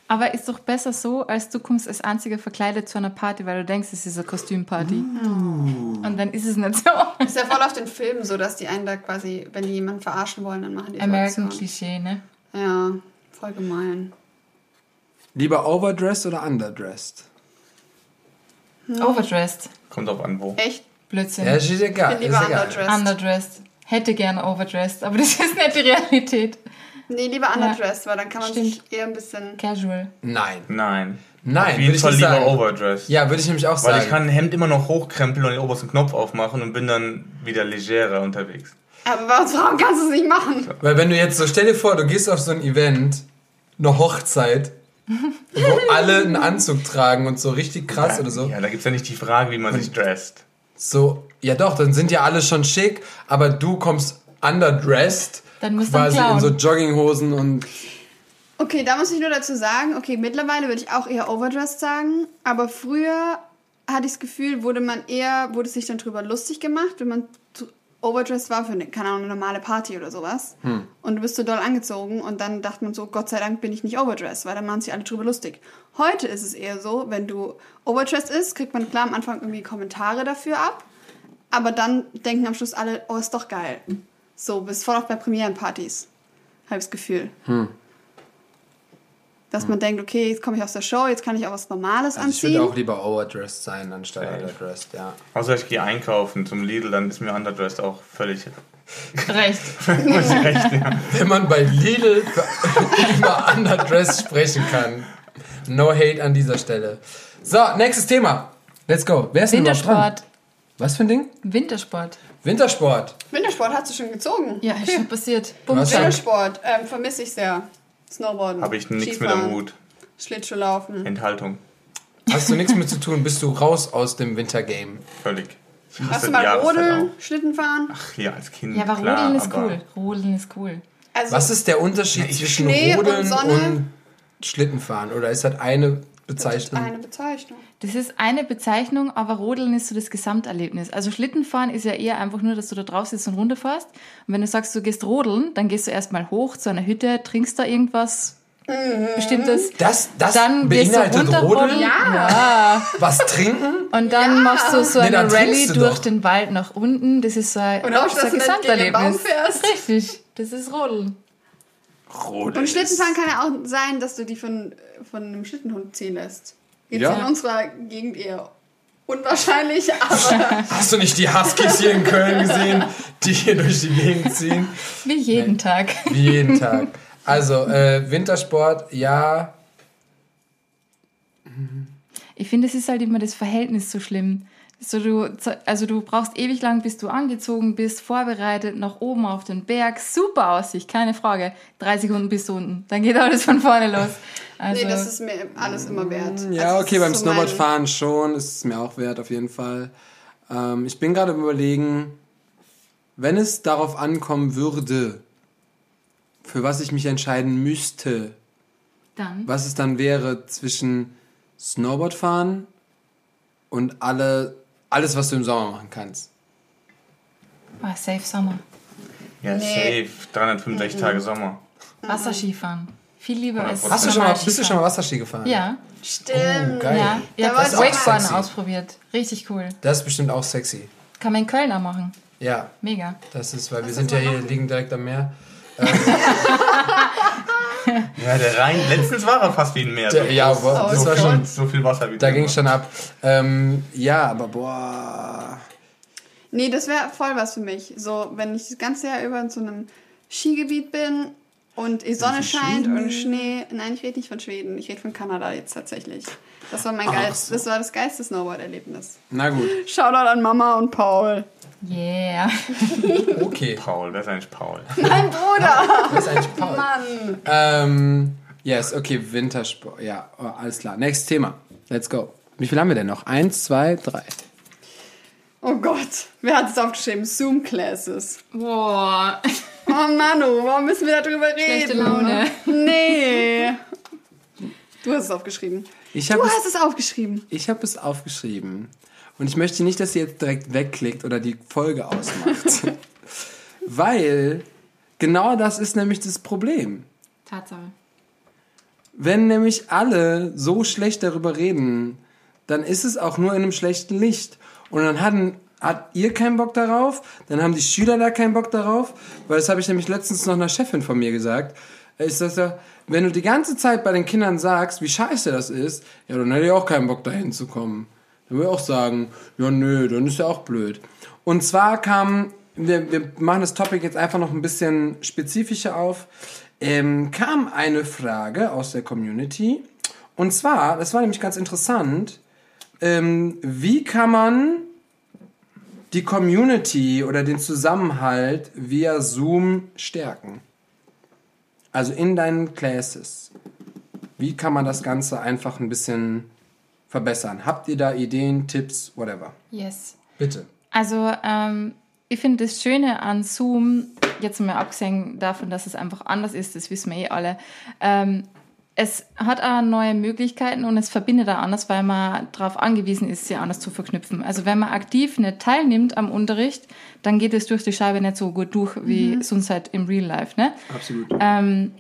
Aber ist doch besser so, als du kommst als einziger verkleidet zu einer Party, weil du denkst, es ist eine Kostümparty. Und dann ist es nicht so. Ist ja voll auf den Filmen so, dass die einen da quasi, wenn die jemanden verarschen wollen, dann machen die American. Klischee, ne? Ja, voll gemein. Lieber overdressed oder underdressed? Overdressed. Kommt drauf an, wo. Echt? Blödsinn. Ja, ist egal. Ich bin lieber underdressed. Underdressed. Hätte gerne overdressed, aber das ist nicht die Realität. Nee, lieber underdressed, weil dann kann man Stimmt. sich eher ein bisschen... Casual. Nein. Nein. Nein, Auf würde jeden ich Fall nicht lieber sagen. overdressed. Ja, würde ich nämlich auch Weil sagen. ich kann ein Hemd immer noch hochkrempeln und den obersten Knopf aufmachen und bin dann wieder legerer unterwegs. Aber bei uns Frauen kannst du es nicht machen. Weil wenn du jetzt so, stell dir vor, du gehst auf so ein Event, eine Hochzeit, wo alle einen Anzug tragen und so richtig krass oder so. Ja, da gibt es ja nicht die Frage, wie man sich dresst. So, ja doch, dann sind ja alle schon schick, aber du kommst underdressed, Dann musst du quasi in so Jogginghosen und Okay, da muss ich nur dazu sagen, okay, mittlerweile würde ich auch eher overdressed sagen, aber früher hatte ich das Gefühl, wurde man eher, wurde sich dann drüber lustig gemacht, wenn man zu overdressed war für eine, keine Ahnung, eine normale Party oder sowas. Und du bist so doll angezogen und dann dachte man so, Gott sei Dank bin ich nicht overdressed, weil dann machen sich alle drüber lustig. Heute ist es eher so, wenn du overdressed ist, kriegt man klar am Anfang irgendwie Kommentare dafür ab, aber dann denken am Schluss alle, oh, ist doch geil. So, bis voll auch bei Premierenpartys, habe ich das Gefühl. Dass man denkt, okay, jetzt komme ich aus der Show, jetzt kann ich auch was Normales also ich anziehen. würde auch lieber overdressed sein anstatt underdressed, ja. Außer ich gehe einkaufen zum Lidl, dann ist mir underdressed auch völlig Recht. muss ich recht. Ja. Wenn man bei Lidl über underdressed sprechen kann. No hate an dieser Stelle. So, nächstes Thema. Let's go. Wer ist denn überhaupt dran? Wintersport. Was für ein Ding? Wintersport. Wintersport. Wintersport hast du schon gezogen. Ja, ist schon passiert. Wintersport ähm, vermisse ich sehr. Snowboarden. Habe ich nichts mit am Hut. Schlittschuhlaufen. Enthaltung. Hast du nichts mit zu tun, bist du raus aus dem Wintergame. Völlig. Hast du mal Rodeln. Schlitten fahren? Ach ja, als Kind. Ja, aber klar, Rodeln ist aber cool. Rodeln ist cool. Also, Was ist der Unterschied zwischen Schnee und Rodeln Sonne? und Schlittenfahren? Oder ist das eine Bezeichnung? eine Bezeichnung. Das ist eine Bezeichnung, aber Rodeln ist so das Gesamterlebnis. Also Schlittenfahren ist ja eher einfach nur, dass du da drauf sitzt und runterfährst. Und wenn du sagst, du gehst rodeln, dann gehst du erstmal hoch zu einer Hütte, trinkst da irgendwas Bestimmtes. Das, das Dann gehst du beinhaltet runter Rodeln? Ja. Was trinken? Und dann machst du so Nee, eine Rallye du durch doch. den Wald nach unten. Das ist so ein, Und das auch, ist dass ein du nicht gegen den Baum Gesamterlebnis. fährst. Richtig, das ist Rodeln. Rodeln. Und Schlittenfahren kann ja auch sein, dass du die von, von einem Schlittenhund ziehen lässt. Jetzt Ja. in unserer Gegend eher unwahrscheinlich, aber Hast du nicht die Huskies hier in Köln gesehen, die hier durch die Gegend ziehen? Wie jeden Tag. Wie jeden Tag. Also, äh, Wintersport, ja. Ich finde, es ist halt immer das Verhältnis so schlimm. So, du, also du brauchst ewig lang, bis du angezogen bist, vorbereitet, nach oben auf den Berg. Super Aussicht, keine Frage. Drei Sekunden bis unten. Dann geht alles von vorne los. Also, nee, das ist mir alles immer wert. Ja, Also, okay, beim so Snowboardfahren schon, ist es mir auch wert, auf jeden Fall. Ähm, ich bin gerade am überlegen, wenn es darauf ankommen würde, für was ich mich entscheiden müsste, dann. was es dann wäre zwischen Snowboardfahren und alle, alles, was du im Sommer machen kannst. Oh, safe Sommer. Ja, Nee. safe. 365 Tage Sommer. Wasserskifahren. Viel lieber als Hast du schon mal, normal bist du schon mal Wasserski gefahren? Ja, Stimmt. Oh, geil. ja. Ich habe das Wakeboarden sexy. ausprobiert. Richtig cool. Das ist bestimmt auch sexy. Kann man in Köln auch machen. Ja, Mega. das ist, weil wir sind ja hier, liegen direkt am Meer. Ja, der Rhein, letztens war er fast wie ein Meer. Der, ja, boah, das so, war viel, schon, so viel Wasser wie da ging war. schon ab. Ähm, ja, aber boah. Nee, das wäre voll was für mich. So, wenn ich das ganze Jahr über in so einem Skigebiet bin und die Sonne scheint und Schnee. Nein, ich rede nicht von Schweden, ich rede von Kanada jetzt tatsächlich. Das war mein Ach so. das war das geilste Snowboard-Erlebnis. Na gut, Shoutout an Mama und Paul. Yeah. okay. Paul, wer ist eigentlich Paul? Mein Bruder! Das ist eigentlich Paul. Mann! Ähm, yes, okay, Wintersport. Ja, oh, alles klar. Nächstes Thema. Let's go. Wie viel haben wir denn noch? Eins, zwei, drei. Oh Gott, wer hat es aufgeschrieben? Zoom Classes. Boah. Oh Manu, warum müssen wir darüber reden? Schlechte Laune. Nee. Du hast es aufgeschrieben. Ich Du habe es, hast es aufgeschrieben. ich hab es aufgeschrieben. Und ich möchte nicht, dass ihr jetzt direkt wegklickt oder die Folge ausmacht. Weil genau das ist nämlich das Problem. Tatsache. Wenn nämlich alle so schlecht darüber reden, dann ist es auch nur in einem schlechten Licht. Und dann hatten, hat ihr keinen Bock darauf, dann haben die Schüler da keinen Bock darauf, weil das habe ich nämlich letztens noch einer Chefin von mir gesagt. Ist das ja, wenn du die ganze Zeit bei den Kindern sagst, wie scheiße das ist, ja, dann hätte ich auch keinen Bock dahin zu kommen. Dann würde ich auch sagen, ja, nö, dann ist ja auch blöd. Und zwar kam, wir, wir machen das Topic jetzt einfach noch ein bisschen spezifischer auf, ähm, kam eine Frage aus der Community. Und zwar, das war nämlich ganz interessant, ähm, wie kann man die Community oder den Zusammenhalt via Zoom stärken? Also in deinen Classes. Wie kann man das Ganze einfach ein bisschen verbessern? Habt ihr da Ideen, Tipps, whatever? Yes. Bitte. Also, ähm, ich finde das Schöne an Zoom, jetzt mal abgesehen davon, dass es einfach anders ist, das wissen wir eh alle, ähm, es hat auch neue Möglichkeiten und es verbindet auch anders, weil man darauf angewiesen ist, sie anders zu verknüpfen. Also wenn man aktiv nicht teilnimmt am Unterricht, dann geht es durch die Scheibe nicht so gut durch wie sonst halt im Real Life. Ne? Absolut. Ähm,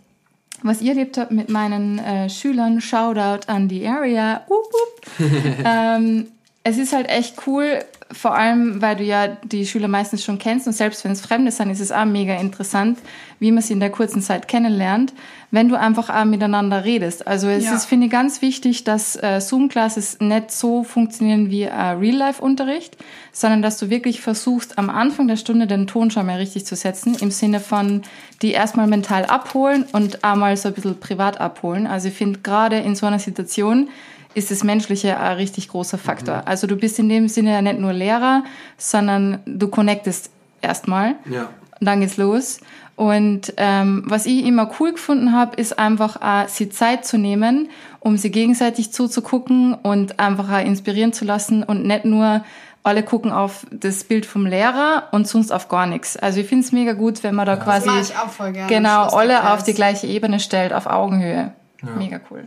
was ihr erlebt habt mit meinen äh, Schülern, Shoutout an die Area. Wup, wup. ähm, es ist halt echt cool, vor allem, weil du ja die Schüler meistens schon kennst und selbst wenn es Fremde sind, ist es auch mega interessant, wie man sie in der kurzen Zeit kennenlernt, wenn du einfach auch miteinander redest. Also es Ja. ist, finde ich, ganz wichtig, dass äh, Zoom-Classes nicht so funktionieren wie äh, Real-Life-Unterricht, sondern dass du wirklich versuchst, am Anfang der Stunde den Ton schon mal richtig zu setzen, im Sinne von die erstmal mental abholen und einmal so ein bisschen privat abholen. Also ich finde, gerade in so einer Situation ist das Menschliche ein richtig großer Faktor. Also du bist in dem Sinne ja nicht nur Lehrer, sondern du connectest erstmal. Ja. Und dann geht's los. Und ähm, was ich immer cool gefunden habe, ist einfach auch, sie Zeit zu nehmen, um sie gegenseitig zuzugucken und einfach auch inspirieren zu lassen und nicht nur alle gucken auf das Bild vom Lehrer und sonst auf gar nichts. Also ich finde es mega gut, wenn man da quasi mach ich auch voll gerne, genau alle auf die gleiche Ebene stellt, auf Augenhöhe. Mega cool.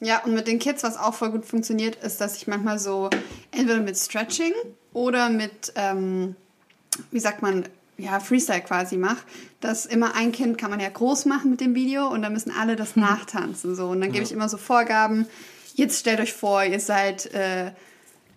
Ja, und mit den Kids, was auch voll gut funktioniert, ist, dass ich manchmal so entweder mit Stretching oder mit, ähm, wie sagt man, ja, Freestyle quasi mache, dass immer ein Kind kann man ja groß machen mit dem Video und dann müssen alle das nachtanzen so und dann gebe ich immer so Vorgaben. Jetzt stellt euch vor, ihr seid äh,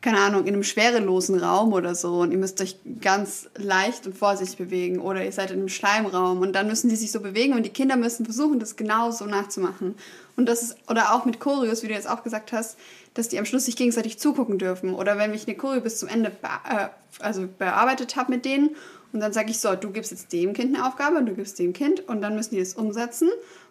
keine Ahnung, in einem schwerelosen Raum oder so und ihr müsst euch ganz leicht und vorsichtig bewegen oder ihr seid in einem Schleimraum und dann müssen die sich so bewegen und die Kinder müssen versuchen, das genau so nachzumachen. Und das ist, oder auch mit Choreos, wie du jetzt auch gesagt hast, dass die am Schluss sich gegenseitig zugucken dürfen. Oder wenn ich eine Choreo bis zum Ende be äh, also bearbeitet habe mit denen und dann sage ich so, du gibst jetzt dem Kind eine Aufgabe und du gibst dem Kind und dann müssen die das umsetzen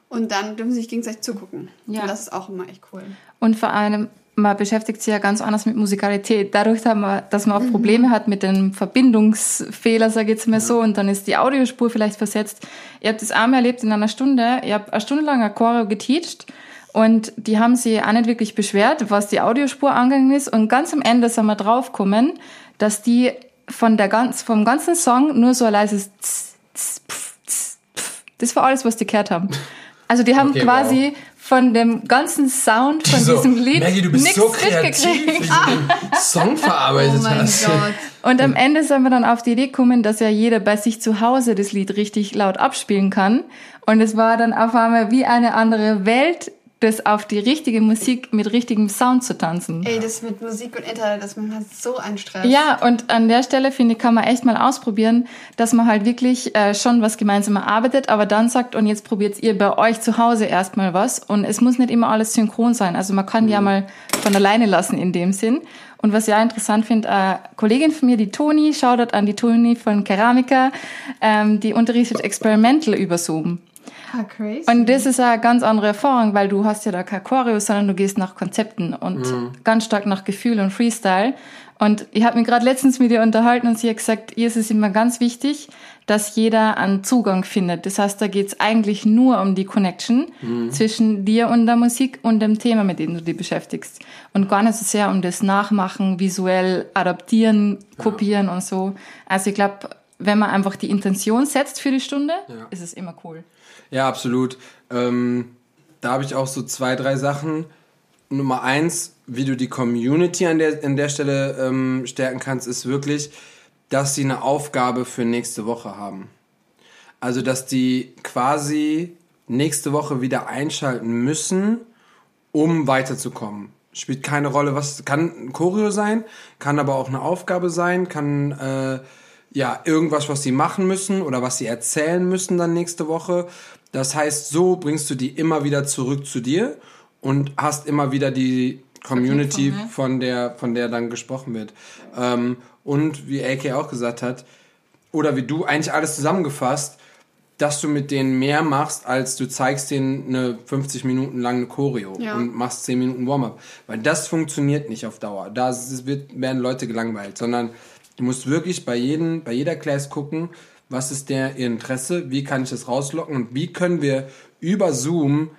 und dann dürfen sie sich gegenseitig zugucken. Ja. Und das ist auch immer echt cool. Und vor allem, man beschäftigt sich ja ganz anders mit Musikalität. Dadurch, dass man, dass man auch Probleme hat mit dem Verbindungsfehler, sage ich jetzt mal so, und dann ist die Audiospur vielleicht versetzt. Ihr habt das einmal erlebt in einer Stunde. Ihr habt eine Stunde lang ein Choreo geteacht und die haben sich auch nicht wirklich beschwert, was die Audiospur angegangen ist. Und ganz am Ende sind wir draufgekommen, dass die von der ganz, vom ganzen Song nur so ein leises Tss, Tss, Pf, Tss, Pf. Das war alles, was die gehört haben. Also die haben Okay, quasi von dem ganzen Sound von So, diesem Lied Maggie, du bist nichts so kreativ, wie du den Song verarbeitet hast. Und am Ende sind wir dann auf die Idee gekommen, dass ja jeder bei sich zu Hause das Lied richtig laut abspielen kann. Und es war dann auf einmal wie eine andere Welt, das auf die richtige Musik mit richtigem Sound zu tanzen. Ey, das mit Musik und Internet, das ist manchmal so ein Stress. Ja, und an der Stelle, finde ich, kann man echt mal ausprobieren, dass man halt wirklich äh, schon was gemeinsam erarbeitet, aber dann sagt, und jetzt probiert ihr bei euch zu Hause erstmal was. Und es muss nicht immer alles synchron sein. Also man kann die ja mal von alleine lassen in dem Sinn. Und was ich auch interessant finde, eine Kollegin von mir, die Toni, Shoutout an die Toni von Keramika, ähm, die unterrichtet Experimental über Zoom. Ah, crazy. Und das ist eine ganz andere Erfahrung, weil du hast ja da kein Choreo, sondern du gehst nach Konzepten und ganz stark nach Gefühl und Freestyle. Und ich habe mich gerade letztens mit ihr unterhalten und sie hat gesagt, ihr ist es immer ganz wichtig, dass jeder einen Zugang findet. Das heißt, da geht's eigentlich nur um die Connection zwischen dir und der Musik und dem Thema, mit dem du dich beschäftigst. Und gar nicht so sehr um das Nachmachen, visuell adaptieren, kopieren und so. Also ich glaube, wenn man einfach die Intention setzt für die Stunde, ist es immer cool. Ja, absolut. Ähm, da habe ich auch so zwei, drei Sachen. Nummer eins, wie du die Community an der, an der Stelle ähm, stärken kannst, ist wirklich, dass sie eine Aufgabe für nächste Woche haben. Also, dass die quasi nächste Woche wieder einschalten müssen, um weiterzukommen. Spielt keine Rolle, was kann ein Choreo sein, kann aber auch eine Aufgabe sein, kann äh, ja irgendwas, was sie machen müssen oder was sie erzählen müssen dann nächste Woche. Das heißt, so bringst du die immer wieder zurück zu dir und hast immer wieder die Community, Verknüpfung, ne? von der von der dann gesprochen wird. Ähm, und wie AK auch gesagt hat, oder wie du eigentlich alles zusammengefasst, dass du mit denen mehr machst, als du zeigst denen eine 50 Minuten lange Choreo Ja. und machst 10 Minuten Warm-up. Weil das funktioniert nicht auf Dauer. Da wird, werden Leute gelangweilt, sondern du musst wirklich bei, jedem, bei jeder Class gucken, was ist der ihr Interesse, wie kann ich das rauslocken und wie können wir über Zoom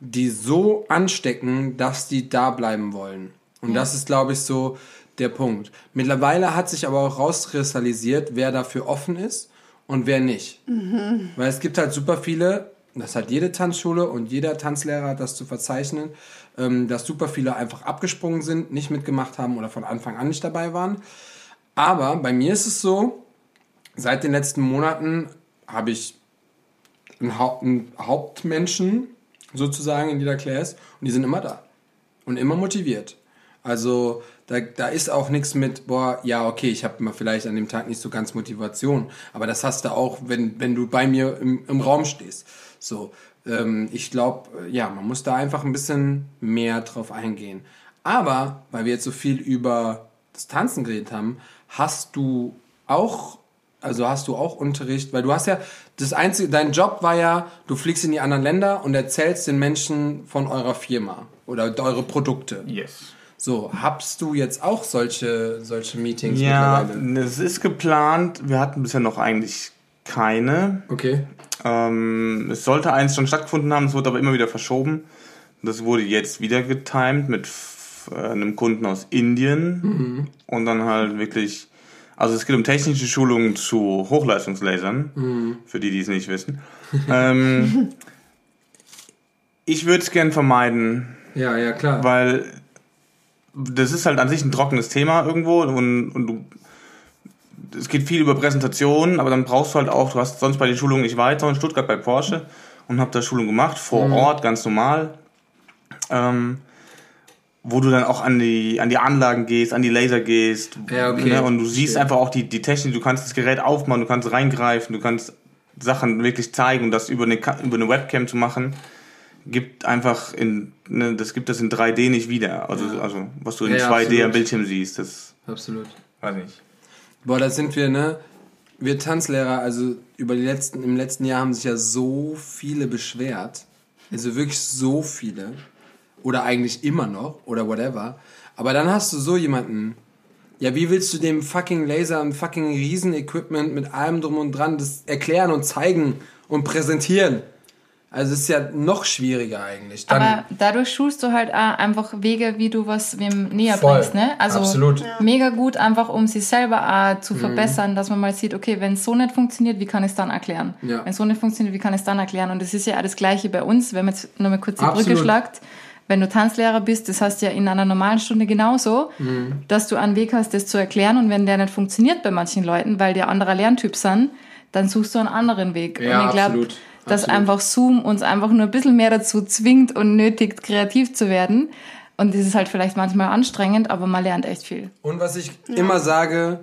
die so anstecken, dass die da bleiben wollen. Und das ist, glaube ich, so der Punkt. Mittlerweile hat sich aber auch rauskristallisiert, wer dafür offen ist und wer nicht. Weil es gibt halt super viele, das hat jede Tanzschule und jeder Tanzlehrer hat das zu verzeichnen, ähm, dass super viele einfach abgesprungen sind, nicht mitgemacht haben oder von Anfang an nicht dabei waren. Aber bei mir ist es so, seit den letzten Monaten habe ich einen, Haupt, einen Hauptmenschen sozusagen in jeder Class und die sind immer da und immer motiviert. Also da, da ist auch nichts mit, boah, ja, okay, ich habe mal vielleicht an dem Tag nicht so ganz Motivation, aber das hast du auch, wenn, wenn du bei mir im, im Raum stehst. So, ähm, ich glaube, ja, man muss da einfach ein bisschen mehr drauf eingehen. Aber, weil wir jetzt so viel über das Tanzen geredet haben, hast du auch, also hast du auch Unterricht, weil du hast ja, das einzige, dein Job war ja, du fliegst in die anderen Länder und erzählst den Menschen von eurer Firma oder eure Produkte. Yes. So, habst du jetzt auch solche, solche Meetings Ja, mittlerweile? es ist geplant. Wir hatten bisher noch eigentlich keine. Okay. Ähm, es sollte eins schon stattgefunden haben, es wurde aber immer wieder verschoben. Das wurde jetzt wieder getimed mit äh, einem Kunden aus Indien und dann halt wirklich, also es geht um technische Schulungen zu Hochleistungslasern, für die, die es nicht wissen. ähm, ich würde es gern vermeiden, Ja, ja, klar. weil das ist halt an sich ein trockenes Thema irgendwo und, und du es geht viel über Präsentationen, aber dann brauchst du halt auch, du hast sonst bei den Schulungen nicht weiter in Stuttgart bei Porsche und hab da Schulung gemacht, vor Ort, ganz normal. Ähm, wo du dann auch an die, an die Anlagen gehst, an die Laser gehst. Ja, okay. Ne, und du siehst Verstehe. einfach auch die, die Technik, du kannst das Gerät aufmachen, du kannst reingreifen, du kannst Sachen wirklich zeigen und das über eine, über eine Webcam zu machen, gibt einfach in, ne, das gibt das in 3D nicht wieder. Also, also was du in Ja, ja, 2D absolut. am Bildschirm siehst, das Absolut. weiß ich nicht. Boah, da sind wir, ne? Wir Tanzlehrer, also über die letzten, im letzten Jahr haben sich ja so viele beschwert. Also wirklich so viele. Oder eigentlich immer noch, oder whatever. Aber dann hast du so jemanden. Ja, wie willst du dem fucking Laser und fucking Riesen-Equipment mit allem drum und dran das erklären und zeigen und präsentieren? Also es ist ja noch schwieriger eigentlich. Dann, Aber dadurch schulst du halt auch einfach Wege, wie du was wem näher Voll. bringst, ne? Also Absolut. mega gut, einfach um sich selber auch Mhm. zu verbessern, dass man mal sieht, okay, wenn es so nicht funktioniert, wie kann ich es dann erklären? Ja. Wenn es so nicht funktioniert, wie kann ich es dann erklären? Und das ist ja auch das Gleiche bei uns, wenn man jetzt nochmal kurz die Brücke Absolut. schlagt. Wenn du Tanzlehrer bist, das heißt ja in einer normalen Stunde genauso, Mhm. dass du einen Weg hast, das zu erklären. Und wenn der nicht funktioniert bei manchen Leuten, weil die ein anderer Lerntyp sind, dann suchst du einen anderen Weg. Ja, und ich glaube, absolut. dass Absolut. einfach Zoom uns einfach nur ein bisschen mehr dazu zwingt und nötigt, kreativ zu werden. Und das ist halt vielleicht manchmal anstrengend, aber man lernt echt viel. Und was ich immer sage,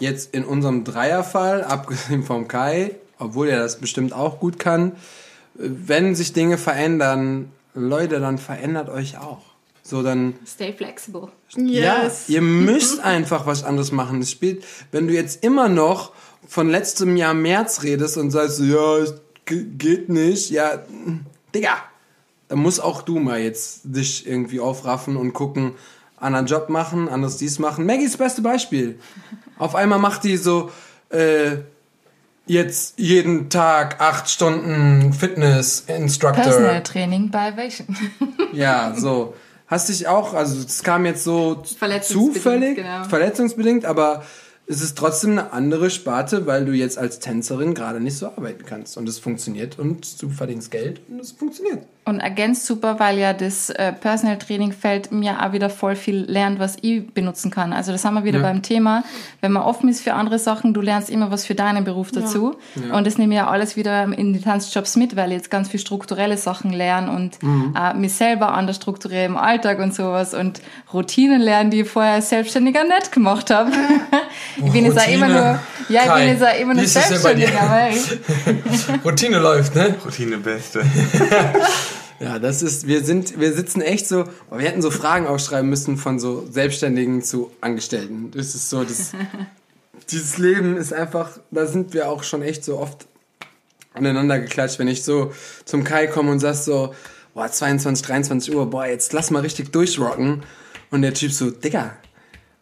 jetzt in unserem Dreierfall, abgesehen vom Kai, obwohl er das bestimmt auch gut kann, wenn sich Dinge verändern, Leute, dann verändert euch auch. So, dann, Stay flexible. Yes. ja, ihr müsst einfach was anderes machen. Es spielt, wenn du jetzt immer noch von letztem Jahr März redest und sagst, so, ja, geht nicht, ja, Digga, dann muss auch du mal jetzt dich irgendwie aufraffen und gucken, anderen Job machen, anders dies machen. Maggie ist das beste Beispiel. Auf einmal macht die so, äh, jetzt jeden Tag acht Stunden Fitness-Instructor. Personal Training by Ovation. Ja, so. Hast dich auch, also es kam jetzt so Verletzungsbedingt, zufällig, genau. verletzungsbedingt, aber ist es trotzdem eine andere Sparte, weil du jetzt als Tänzerin gerade nicht so arbeiten kannst. Und es funktioniert und du verdienst Geld und es funktioniert. Und ergänzt super, weil ja das äh, Personal Training Feld mir auch wieder voll viel lernt, was ich benutzen kann. Also das haben wir wieder Ja. beim Thema. Wenn man offen ist für andere Sachen, du lernst immer was für deinen Beruf dazu. Und das nehme ich ja alles wieder in die Tanzjobs mit, weil ich jetzt ganz viel strukturelle Sachen lerne und Mhm. äh, mich selber anders strukturiere im Alltag und sowas und Routinen lernen, die ich vorher selbstständiger nicht gemacht habe. ich bin jetzt auch immer nur, ja, ich bin jetzt auch immer nur ist das denn bei dir? selbstständig, aber ich, Routine läuft, ne? Routine Beste. Ja, das ist, wir sind, wir sitzen echt so, wir hätten so Fragen aufschreiben müssen von so Selbstständigen zu Angestellten. Das ist so, das, dieses Leben ist einfach, da sind wir auch schon echt so oft aneinander geklatscht, wenn ich so zum Kai komme und sag so, boah, 22, 23 Uhr, boah, jetzt lass mal richtig durchrocken. Und der Typ so, Digga,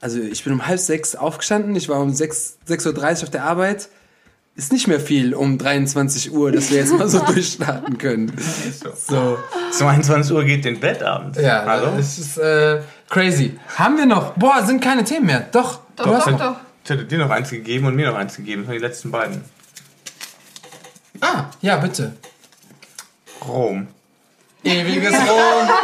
also ich bin um halb sechs aufgestanden, ich war um sechs- 6.30 Uhr auf der Arbeit. Ist nicht mehr viel um 23 Uhr, dass wir jetzt mal so durchstarten können. So. 22 Uhr geht den Bett abends. Ja, Hallo? das ist äh, crazy. Haben wir noch? Boah, sind keine Themen mehr. Doch, Doch, du hast doch. Ich hätte dir noch eins gegeben und mir noch eins gegeben. Das waren die letzten beiden. Ah, ja, bitte. Rom. Ewiges Rom.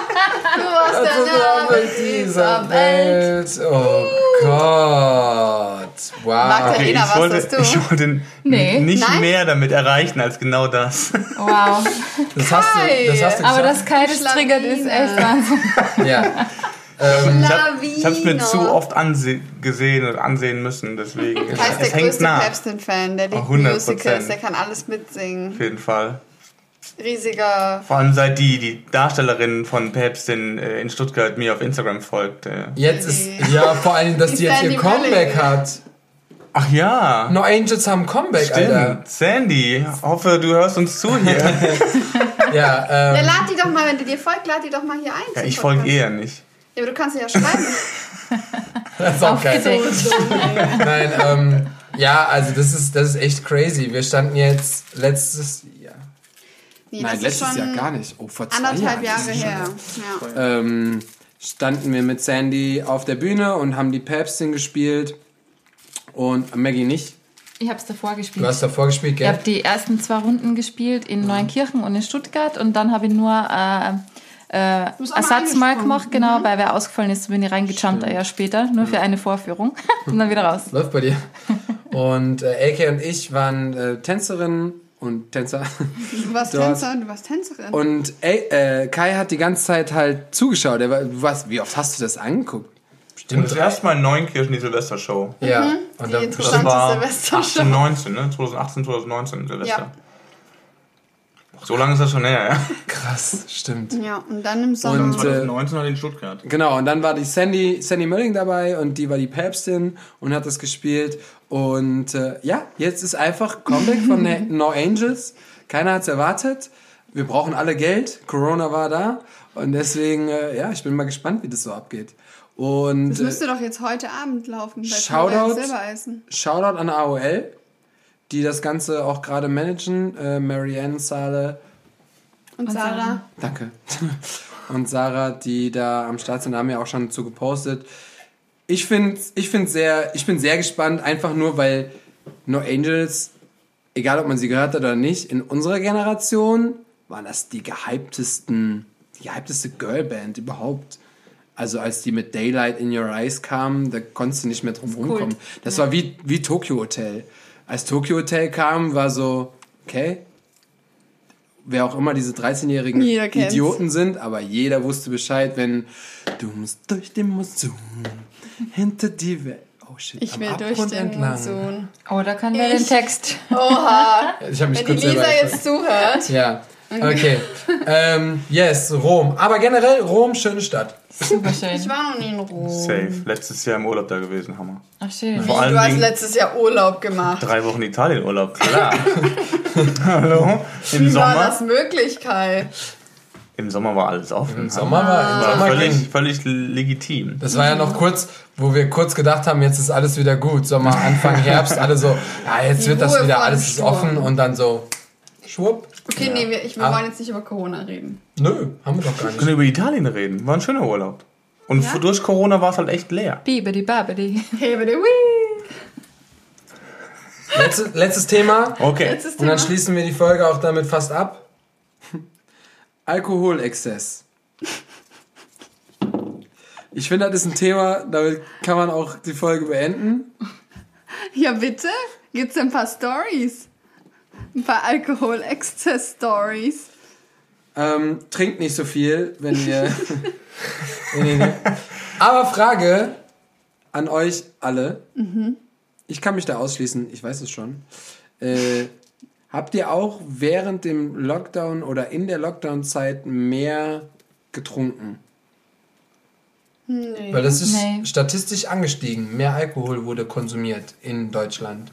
Du warst der Name dieser Welt. Oh Gott. Wow. Magdalena, ich, was wollte, hast du? ich wollte Nee. nicht Nein? mehr damit erreichen als genau das. wow. Das hast du, das hast du Aber das Kai das triggert ist echt Wahnsinn. Ja. Ich habe es mir zu oft anse gesehen und ansehen müssen, deswegen. Das heißt, der größte. Päpstin-Fan, der liebt 100%. Musicals, der kann alles mitsingen. Auf jeden Fall. Riesiger. Vor allem seit die, die Darstellerin von Päpstin äh, in Stuttgart mir auf Instagram folgt. Äh. Jetzt ist, ja, vor allem, dass die, Die jetzt ihr Comeback hat. Ach ja. No Angels haben Comeback, Alter. Stimmt. Sandy, hoffe, du hörst uns zu hier. Ja, Ja, ähm, lad die doch mal, wenn die dir folgt, lad die doch mal hier ein. ja, ich folge eher nicht. Ja, aber du kannst sie ja schreiben. das ist auch geil. Nein, ähm, ja, also das ist, das ist echt crazy. Wir standen jetzt letztes Jahr. Nee, Nein, letztes Jahr gar nicht. Oh, vor zwei Anderthalb Jahren. Jahre her. Ja. ähm, standen wir mit Sandy auf der Bühne und haben die Päpstin gespielt und Maggie nicht. Ich habe es davor gespielt. Du hast davor gespielt, Ich gell? habe die ersten zwei Runden gespielt in Neunkirchen und in Stuttgart und dann habe ich nur äh, äh, Ersatz mal gemacht, genau, weil wer ausgefallen ist, bin ich reingejumpt ein Jahr später, nur für eine Vorführung und dann wieder raus. Läuft bei dir. Und äh, AK und ich waren äh, Tänzerinnen und Tänzer. Du warst Dort. Tänzer und du warst Tänzerin. Und äh, Kai hat die ganze Zeit halt zugeschaut. Er war, du warst, wie oft hast du das angeguckt? Und Bestimmt das drei. erste Mal in Neunkirchen die Silvestershow. Ja. Und Die dann, Das interessante war Silvestershow. 18, 19, ne? 2018, 2019 Silvester. Ja. So lange ist das schon her, ja. krass, stimmt. Ja, und dann im Sommer. Und, äh, 2019 halt in Stuttgart. Genau, und dann war die Sandy, Sandy Mölling dabei und die war die Päpstin und hat das gespielt. Und äh, ja, jetzt ist einfach Comeback von der No Angels. Keiner hat's erwartet. Wir brauchen alle Geld. Corona war da. Und deswegen, äh, ja, ich bin mal gespannt, wie das so abgeht. Und das äh, müsste doch jetzt heute Abend laufen bei Shoutout. Silbereisen. Shoutout an AOL, die das Ganze auch gerade managen. Äh, Marianne, Sale, Und Sarah. Danke. Und Sarah, die da am Start sind, haben ja auch schon zu gepostet. Ich finde, ich finde sehr, ich bin sehr gespannt, einfach nur, weil No Angels, egal ob man sie gehört hat oder nicht, in unserer Generation waren das die gehyptesten, die gehypteste Girlband überhaupt. Also als die mit Daylight in Your Eyes kamen, da konntest du nicht mehr drum rumkommen. Das war wie, wie Tokyo Hotel. Als Tokyo Hotel kam, war so, okay, wer auch immer diese 13-jährigen Jeder kennt's. Idioten sind, aber jeder wusste Bescheid, wenn du musst durch den Monsun hinter die Welt. Oh shit, Ich will durch den entlang. Monsun. Oh, da kann wer den Ich- Text. Oha. Ich habe mich Wenn die kurz selber Lisa jetzt zuhört. Ja, okay. ähm, yes, Rom. Aber generell Rom, schöne Stadt. Super schön. Ich war noch nie in Rom. Safe. Letztes Jahr im Urlaub da gewesen, Hammer. Ach, schön. Vor Du allen hast Dingen letztes Jahr Urlaub gemacht. drei Wochen Italien-Urlaub, klar. Hallo? Im Wie war das Sommer? möglich, Kai? Im Sommer war alles offen. Im Sommer war, im War Sommer völlig, ging. völlig legitim. Das war ja noch kurz, wo wir kurz gedacht haben, jetzt ist alles wieder gut. Sommer, Anfang, Herbst, alle so, ja, jetzt Die wird das Ruhe wieder, vor dem alles offen und dann so, schwupp. Okay, nee, wir, ich, wir Ah. wollen jetzt nicht über Corona reden. Nö, haben wir doch gar Wir nicht. können über Italien reden. War ein schöner Urlaub. Und Ja? durch Corona war es halt echt leer. Bibidi babidi. Hey, bitte, wii. Letztes, Thema. Okay. Letztes Und dann Thema. schließen wir die Folge auch damit fast ab. Alkoholexzess. Ich finde, das ist ein Thema, damit kann man auch die Folge beenden. Ja, bitte? Gibt's ein paar Stories? Ein paar Alkohol-Exzess-Stories. Ähm, trinkt nicht so viel, wenn ihr. Aber Frage an euch alle. Ich kann mich da ausschließen, ich weiß es schon. Äh, habt ihr auch während dem Lockdown oder in der Lockdown-Zeit mehr getrunken? Nee. Weil das ist Nee. statistisch angestiegen. Mehr Alkohol wurde konsumiert in Deutschland.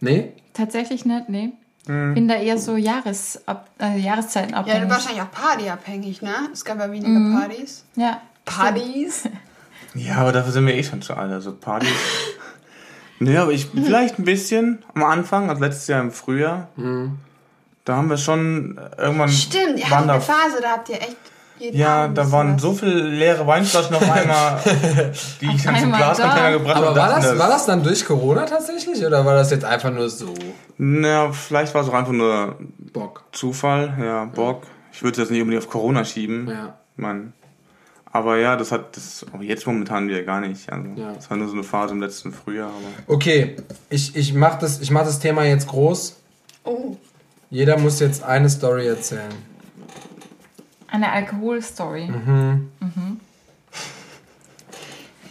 Nee? Tatsächlich nicht, nee. Bin da eher so Jahresab äh, Jahreszeiten Ja, wahrscheinlich auch partyabhängig, ne? Es gab ja weniger Partys. Ja. Partys? Ja, aber dafür sind wir eh schon zu alt. Also Partys. nee, aber ich vielleicht ein bisschen am Anfang, also letztes Jahr im Frühjahr. Da haben wir schon äh, irgendwann. Stimmt, ihr da, eine Phase, da habt ihr echt jeden Ja, Abend da waren was. so viele leere Weinflaschen auf einmal, die ich dann zum Glascontainer gebracht Aber habe. war dachten, das, war das dann durch Corona tatsächlich oder war das jetzt einfach nur so Na, vielleicht war es auch einfach nur Bock? Zufall, ja, Bock. Ich würde es jetzt nicht unbedingt auf Corona schieben. Ja. Mein, aber ja, das hat das aber jetzt momentan wieder gar nicht. Also, Ja. Das war nur so eine Phase im letzten Frühjahr. Aber Okay, ich, ich mach das, ich mach das Thema jetzt groß. Oh. Jeder muss jetzt eine Story erzählen. Eine Alkoholstory.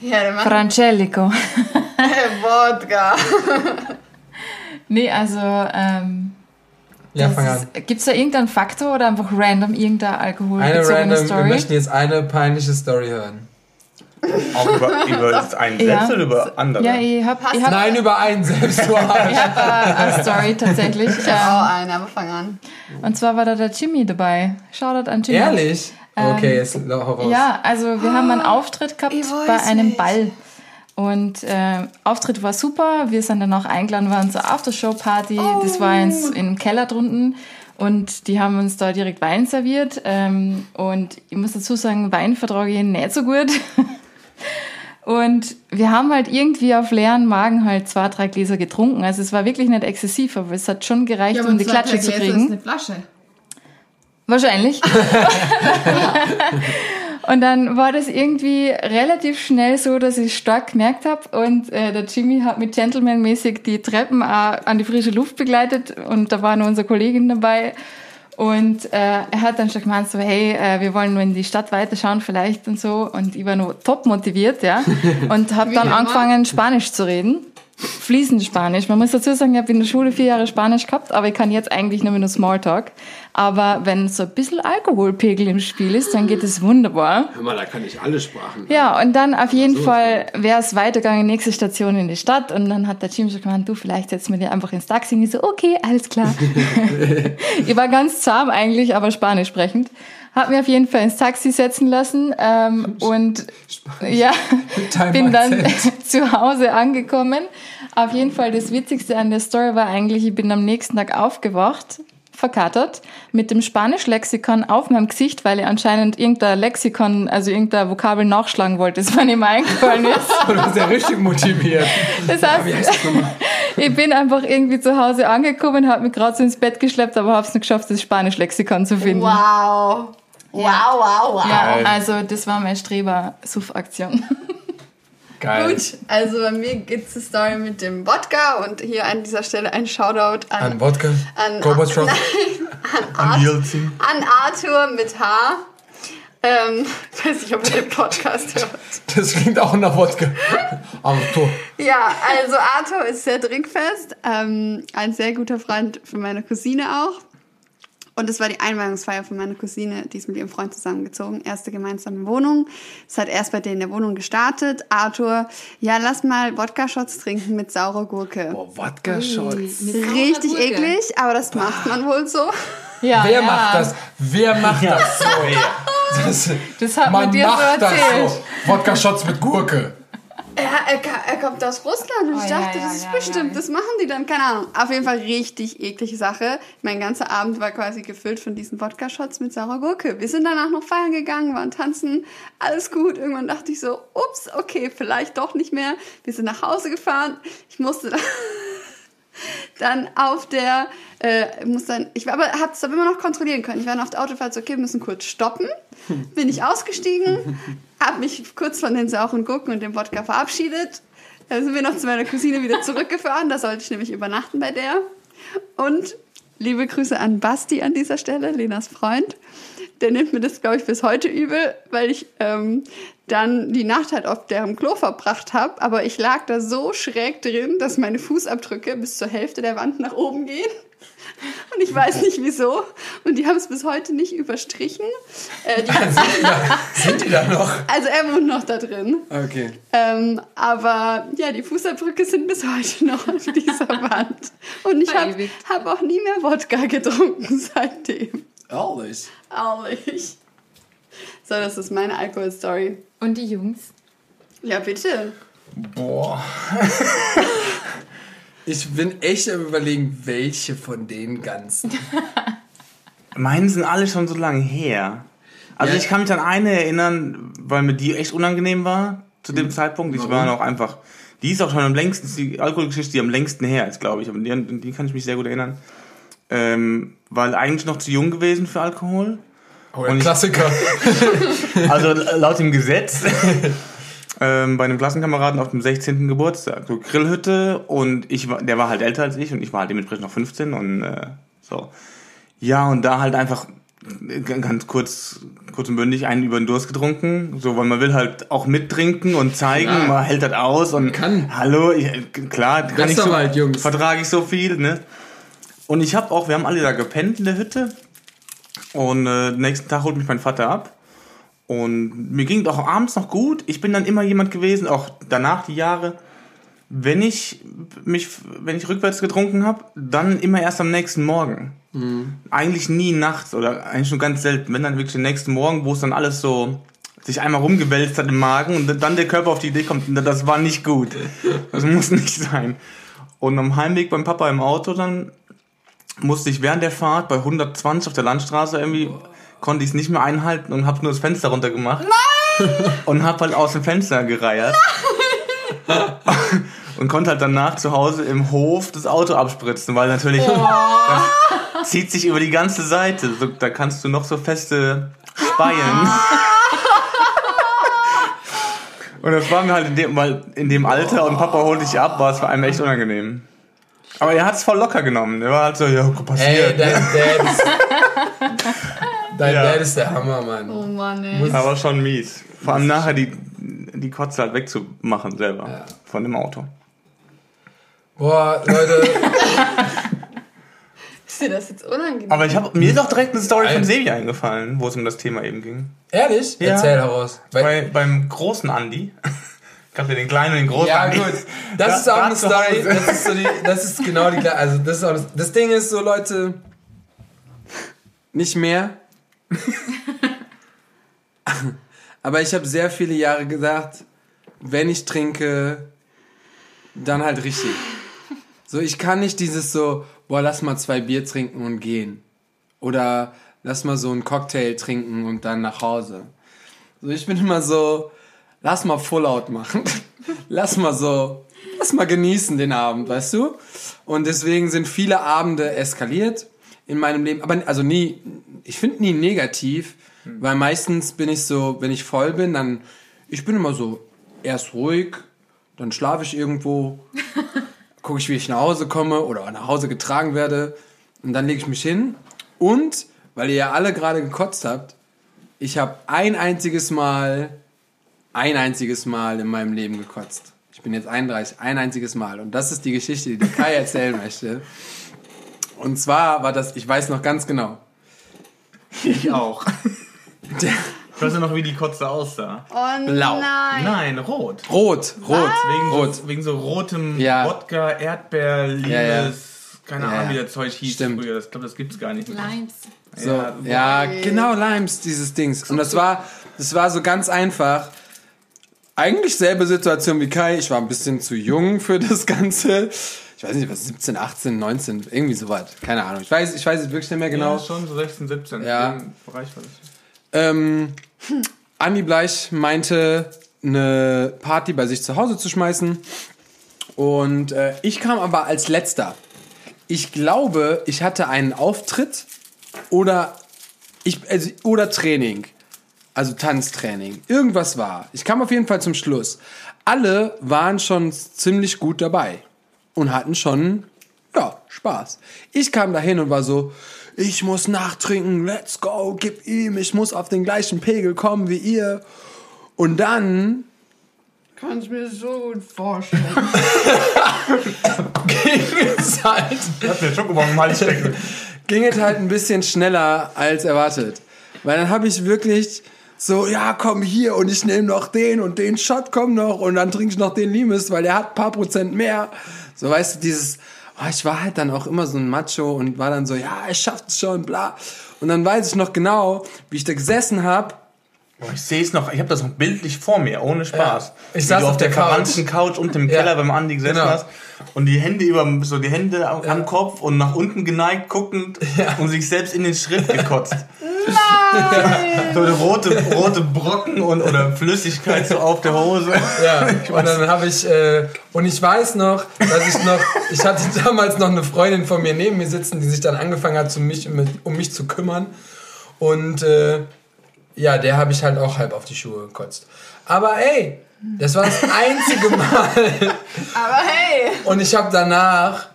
Ja, der Mann. Francelico. Wodka. nee, also, ähm, Ja, das fang an. ist- gibt's da irgendeinen Faktor oder einfach random irgendeine Eine alkoholbezogene random, wir Story? möchten jetzt eine peinliche Story hören. Auch über, über einen Ja. selbst oder über andere? Ja, ich hab, ich hab, Nein, über einen selbst. ich hab äh, eine Story tatsächlich. Auch Ähm, eine, aber fang an. und zwar war da der Jimmy dabei. Shoutout an Jimmy. Ehrlich? Okay, jetzt hau raus. Ähm, Ja, also wir haben einen Auftritt gehabt Ich bei einem nicht. Ball. Und äh, Auftritt war super. Wir sind dann auch eingeladen worden zur Aftershow-Party. Das war ins, im Keller drunten. Und die haben uns da direkt Wein serviert. Ähm, und ich muss dazu sagen, Wein vertrage ich nicht so gut. Und wir haben halt irgendwie auf leeren Magen halt zwei, drei Gläser getrunken. Also es war wirklich nicht exzessiv, aber es hat schon gereicht, um die Klatsche zu kriegen. eine Flasche. Wahrscheinlich. und dann war das irgendwie relativ schnell so, dass ich stark gemerkt habe und äh, der Jimmy hat mit Gentleman-mäßig die Treppen auch an die frische Luft begleitet und da war nur unsere Kollegin dabei und äh, er hat dann schon gemeint so, hey, äh, wir wollen nur in die Stadt weiterschauen vielleicht und so. Und ich war nur top motiviert, ja. Und habe dann angefangen Spanisch zu reden. Fließend Spanisch. Man muss dazu sagen, ich habe in der Schule vier Jahre Spanisch gehabt, aber ich kann jetzt eigentlich nur nur Smalltalk. Aber wenn so ein bisschen Alkoholpegel im Spiel ist, dann geht es wunderbar. Hör mal, da kann ich alle Sprachen. Ja, und dann auf jeden so, Fall wäre es weitergegangen, nächste Station in die Stadt. Und dann hat der Jim schon gemeint, du, vielleicht setzen wir dir einfach ins Taxi. Und ich so, okay, alles klar. ich war ganz zahm eigentlich, aber Spanisch sprechend. Hab mir auf jeden Fall ins Taxi setzen lassen ähm, und ja, bin dann zu Hause angekommen. Auf jeden Fall das Witzigste an der Story war eigentlich, ich bin am nächsten Tag aufgewacht, verkatert, mit dem Spanisch-Lexikon auf meinem Gesicht, weil ich anscheinend irgendein Lexikon, also irgendein Vokabel nachschlagen wollte, das mir nicht mehr eingefallen ist. Du bist ja richtig motiviert. Das Wie heißt, heißt das nochmal? ich bin einfach irgendwie zu Hause angekommen, habe mich gerade so ins Bett geschleppt, aber habe es nicht geschafft, das Spanisch-Lexikon zu finden. Wow. Wow, wow, wow. Ja, also das war meine Streber-Suff-Aktion. Geil. Gut, also bei mir geht's die Story mit dem Wodka und hier an dieser Stelle ein Shoutout an, An Wodka, An- Gorbatschow. An Yeltsin. an Arthur mit H. Ähm, ich weiß nicht, ob er den Podcast hört. Das klingt auch nach Wodka. Arthur. Ja, also Arthur ist sehr trinkfest. Ähm, ein sehr guter Freund für meine Cousine auch. Und es war die Einweihungsfeier von meiner Cousine, die ist mit ihrem Freund zusammengezogen. Erste gemeinsame Wohnung. Es hat erst bei denen in der Wohnung gestartet. Arthur, ja, lass mal Wodka-Shots trinken mit saurer Gurke. Boah, Wodka-Shots. Richtig eklig, aber das macht man wohl so. Ja, Wer ja. macht das? Wer macht das so? Das, Das hat man man dir so macht erzählt. das so. Wodka-Shots mit Gurke. Er, er, er kommt aus Russland und ich Oh, ja, dachte, ja, das ist ja, bestimmt, ja. das machen die dann, keine Ahnung. Auf jeden Fall richtig eklige Sache. Mein ganzer Abend war quasi gefüllt von diesen Wodka-Shots mit saurer Gurke. Wir sind danach noch feiern gegangen, waren tanzen, alles gut. Irgendwann dachte ich so, ups, okay, vielleicht doch nicht mehr. Wir sind nach Hause gefahren. Ich musste dann dann auf der, äh, muss dann, ich war aber, hab's aber immer noch kontrollieren können. Ich war dann auf der Autofahrt so, okay, wir müssen kurz stoppen. Bin ich ausgestiegen, hab mich kurz von den sauren Gurken und dem Wodka verabschiedet. Dann sind wir noch zu meiner Cousine wieder zurückgefahren. Da sollte ich nämlich übernachten bei der. Und liebe Grüße an Basti an dieser Stelle, Lenas Freund. Der nimmt mir das, glaube ich, bis heute übel, weil ich ähm, dann die Nacht halt auf deren Klo verbracht habe. Aber ich lag da so schräg drin, dass meine Fußabdrücke bis zur Hälfte der Wand nach oben gehen. Und ich weiß nicht wieso. Und die haben es bis heute nicht überstrichen. Äh, die, Sind die, da, sind die da noch? also er wohnt noch da drin. Okay. Ähm, aber ja, die Fußabdrücke sind bis heute noch an dieser Wand. Und ich habe hab auch nie mehr Wodka getrunken seitdem. Ehrlich. Ehrlich. So, das ist meine Alkoholstory. Und die Jungs? Ja, bitte. Boah. Ich bin echt am überlegen, welche von den ganzen. Meine sind alle schon so lange her. Also Ja. ich kann mich an eine erinnern, weil mir die echt unangenehm war zu dem Zeitpunkt. Ich war noch einfach. Die ist auch schon am längsten, die Alkoholgeschichte, die am längsten her ist, glaube ich. Aber die, die kann ich mich sehr gut erinnern. Ähm, weil eigentlich noch zu jung gewesen für Alkohol. Oh, ja, Und ich- Klassiker. Also laut dem Gesetz. ähm, bei einem Klassenkameraden auf dem 16. Geburtstag. So Grillhütte und ich war, der war halt älter als ich und ich war halt dementsprechend noch 15 und äh, so. Ja, und da halt einfach äh, ganz kurz, kurz und bündig einen über den Durst getrunken. So, weil man will halt auch mittrinken und zeigen, Klar. man hält das aus und kann. hallo, ich, klar, kann ich so, halt, Jungs. vertrage ich so viel, ne? Und ich habe auch, wir haben alle da gepennt in der Hütte. Und äh, nächsten Tag holt mich mein Vater ab. Und mir ging auch abends noch gut. Ich bin dann immer jemand gewesen, auch danach die Jahre, wenn ich mich, wenn ich rückwärts getrunken habe, dann immer erst am nächsten Morgen. Eigentlich nie nachts oder eigentlich nur ganz selten. Wenn dann wirklich den nächsten Morgen, wo es dann alles so sich einmal rumgewälzt hat im Magen und dann der Körper auf die Idee kommt, das war nicht gut. Das muss nicht sein. Und am Heimweg beim Papa im Auto dann musste ich während der Fahrt bei 120 auf der Landstraße irgendwie konnte ich es nicht mehr einhalten und habe nur das Fenster runter gemacht. Und habe halt aus dem Fenster gereiert. und konnte halt danach zu Hause im Hof das Auto abspritzen, weil natürlich das zieht sich über die ganze Seite. So, da kannst du noch so feste Speien. Und das war mir halt in dem, weil in dem Alter und Papa holt dich ab, war es für einen echt unangenehm. Aber er hat es voll locker genommen. Er war halt so, ja, passiert. Ey, dein Dad. Dein Ja. Dad ist der Hammer, Mann. Oh Mann, ey. Aber schon mies. Vor allem nachher die, die Kotze halt wegzumachen selber Ja. von dem Auto. Boah, Leute. Ist dir das jetzt unangenehm? Aber ich hab, mir ist auch direkt eine Story Nein. von Sebi eingefallen, wo es um das Thema eben ging. Ehrlich? Ja. Erzähl heraus. Bei, beim großen Andi. Gab ja den kleinen und den großen ja, Andi. gut. Das Da- ist auch da eine Story. Das ist, so die, das ist genau die gleiche. Also, das ist auch das, das Ding ist so, Leute. Nicht mehr. Aber ich habe sehr viele Jahre gesagt, wenn ich trinke, dann halt richtig. So, ich kann nicht dieses so, boah, lass mal zwei Bier trinken und gehen. Oder lass mal so einen Cocktail trinken und dann nach Hause. So, ich bin immer so, lass mal Full Out machen. lass mal so, lass mal genießen den Abend, weißt du? Und deswegen sind viele Abende eskaliert in meinem Leben. Aber also nie, ich finde nie negativ, weil meistens bin ich so, wenn ich voll bin, dann, ich bin immer so erst ruhig, dann schlafe ich irgendwo, gucke ich, wie ich nach Hause komme oder nach Hause getragen werde und dann lege ich mich hin. Und, weil ihr ja alle gerade gekotzt habt, ich habe ein einziges Mal, ein einziges Mal in meinem Leben gekotzt. Ich bin jetzt 31, ein einziges Mal. Und das ist die Geschichte, die der Kai erzählen möchte. Und zwar war das, ich weiß noch ganz genau. Ich auch. Der, Ich weiß ja noch, wie die Kotze aussah. Oh Blau. nein. Nein, rot. rot, rot, Wegen, rot. So, wegen so rotem Ja. Wodka, Erdbeer, Limes, Ja, ja. keine Ja, Ahnung, wie das Zeug hieß Stimmt. früher. Ich glaube, das gibt's gar nicht mehr. Limes. So, Ja, ja, genau, Limes, dieses Dings. Und das war, das war so ganz einfach. Eigentlich selbe Situation wie Kai. Ich war ein bisschen zu jung für das Ganze. Ich weiß nicht, was, 17, 18, 19, irgendwie sowas. Keine Ahnung. Ich weiß, ich weiß es wirklich nicht mehr genau. Ja, schon so 16, 17. Ja. Im Bereich war das. Ähm, Andi Bleich meinte, eine Party bei sich zu Hause zu schmeißen. Und äh, ich kam aber als letzter. ich glaube, ich hatte einen Auftritt oder, ich, also, oder Training. Also Tanztraining. Irgendwas war. Ich kam auf jeden Fall zum Schluss. Alle waren schon ziemlich gut dabei und hatten schon, ja, Spaß. Ich kam dahin und war so, ich muss nachtrinken, let's go, gib ihm, ich muss auf den gleichen Pegel kommen wie ihr. Und dann Kann ich mir so gut vorstellen. ging es halt Ich hab mir Schokobon im Hals stecken. ging es halt ein bisschen schneller als erwartet. Weil dann habe ich wirklich so, ja, komm hier und ich nehme noch den und den Shot komm noch und dann trinke ich noch den Limes, weil der hat ein paar Prozent mehr. So, weißt du, dieses, oh, ich war halt dann auch immer so ein Macho und war dann so, ja, schafft es schon, bla. Und dann weiß ich noch genau, wie ich da gesessen habe Boah, Ich sehe es noch, ich habe das noch bildlich vor mir, ohne Spaß. Ja. Ich saß auf auf der der Couch. verwandten Couch unten im Ja. Keller beim Andi gesessen Genau. hast und die Hände über so die Hände am, am Kopf und nach unten geneigt guckend und sich selbst in den Schritt gekotzt. Nein! so eine rote, rote Brocken und, oder Flüssigkeit so auf der Hose. Ja, und dann habe ich, äh, und ich weiß noch, dass ich noch, ich hatte damals noch eine Freundin von mir neben mir sitzen, die sich dann angefangen hat, zu mich, um mich zu kümmern. Und äh, ja, der habe ich halt auch halb auf die Schuhe gekotzt. Aber ey, das war das einzige Mal. Aber hey! Und ich habe danach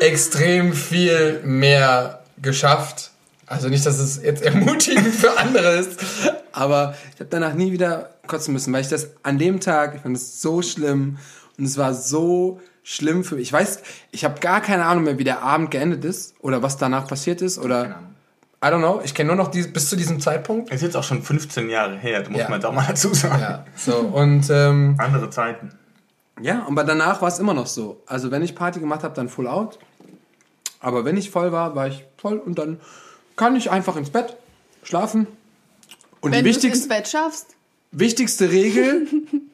extrem viel mehr geschafft. Also nicht, dass es jetzt ermutigend für andere ist, aber ich habe danach nie wieder kotzen müssen, weil ich das an dem Tag, ich fand es so schlimm und es war so schlimm für mich. Ich weiß, ich habe gar keine Ahnung mehr, wie der Abend geendet ist oder was danach passiert ist oder I don't know. Ich kenne nur noch die, bis zu diesem Zeitpunkt. Ist jetzt auch schon 15 Jahre her, das muss Ja. man da mal dazu sagen. Ja, so und ähm, Andere Zeiten. Ja, aber danach war es immer noch so. Also wenn ich Party gemacht habe, dann full out. Aber wenn ich voll war, war ich voll und dann kann ich einfach ins Bett schlafen. Und Wenn die du es ins wichtigste, Bett schaffst, wichtigste Regel,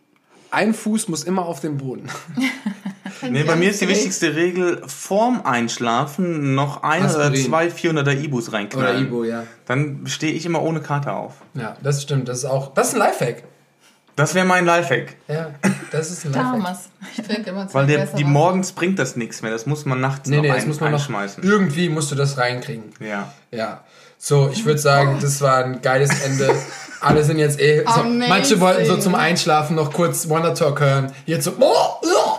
ein Fuß muss immer auf dem Boden. Nee, bei mir ist die wichtigste Regel, vorm Einschlafen noch ein oder Aspirin. zwei 400er Ibus reinknallen. Oder Ibo, ja. Dann stehe ich immer ohne Karte auf. Ja, das stimmt. Das ist auch, das ist ein Lifehack. Das wäre mein Lifehack. Ja, das ist ein Lifehack. Thomas. ich trinke immer zwei Weil der, die Wasser. morgens bringt das nichts mehr. Das muss man nachts Nee, noch nee, das ein, muss man noch, einschmeißen. irgendwie musst du das reinkriegen. Ja. Ja. So, ich würde sagen, das war ein geiles Ende. Alle sind jetzt eh. So, Amazing. manche wollten so zum Einschlafen noch kurz Wonder Talk hören. Jetzt so. Oh, oh.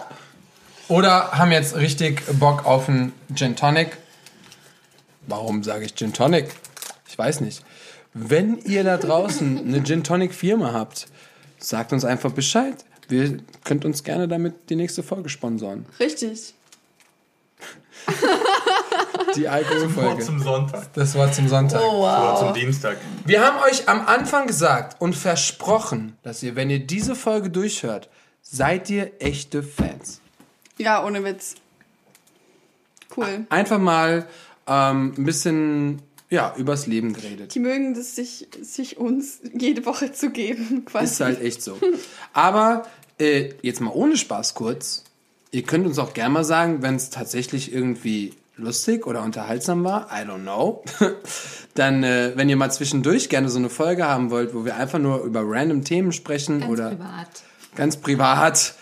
Oder haben jetzt richtig Bock auf einen Gin Tonic. Warum sage ich Gin Tonic? Ich weiß nicht. Wenn ihr da draußen eine Gin Tonic Firma habt, sagt uns einfach Bescheid. Wir könnt uns gerne damit die nächste Folge sponsoren. Richtig. Die Alkoholfolge. Zum Sonntag. Das war zum Sonntag. Oh, wow. zum Dienstag. Wir haben euch am Anfang gesagt und versprochen, dass ihr, wenn ihr diese Folge durchhört, seid ihr echte Fans. Ja, ohne Witz. Cool. Einfach mal ähm, ein bisschen ja, übers Leben geredet. Die mögen es sich, sich uns jede Woche zu geben, quasi. Ist halt echt so. Aber äh, jetzt mal ohne Spaß kurz. Ihr könnt uns auch gerne mal sagen, wenn es tatsächlich irgendwie lustig oder unterhaltsam war, I don't know. Dann, äh, wenn ihr mal zwischendurch gerne so eine Folge haben wollt, wo wir einfach nur über random Themen sprechen Ganz oder privat. ganz privat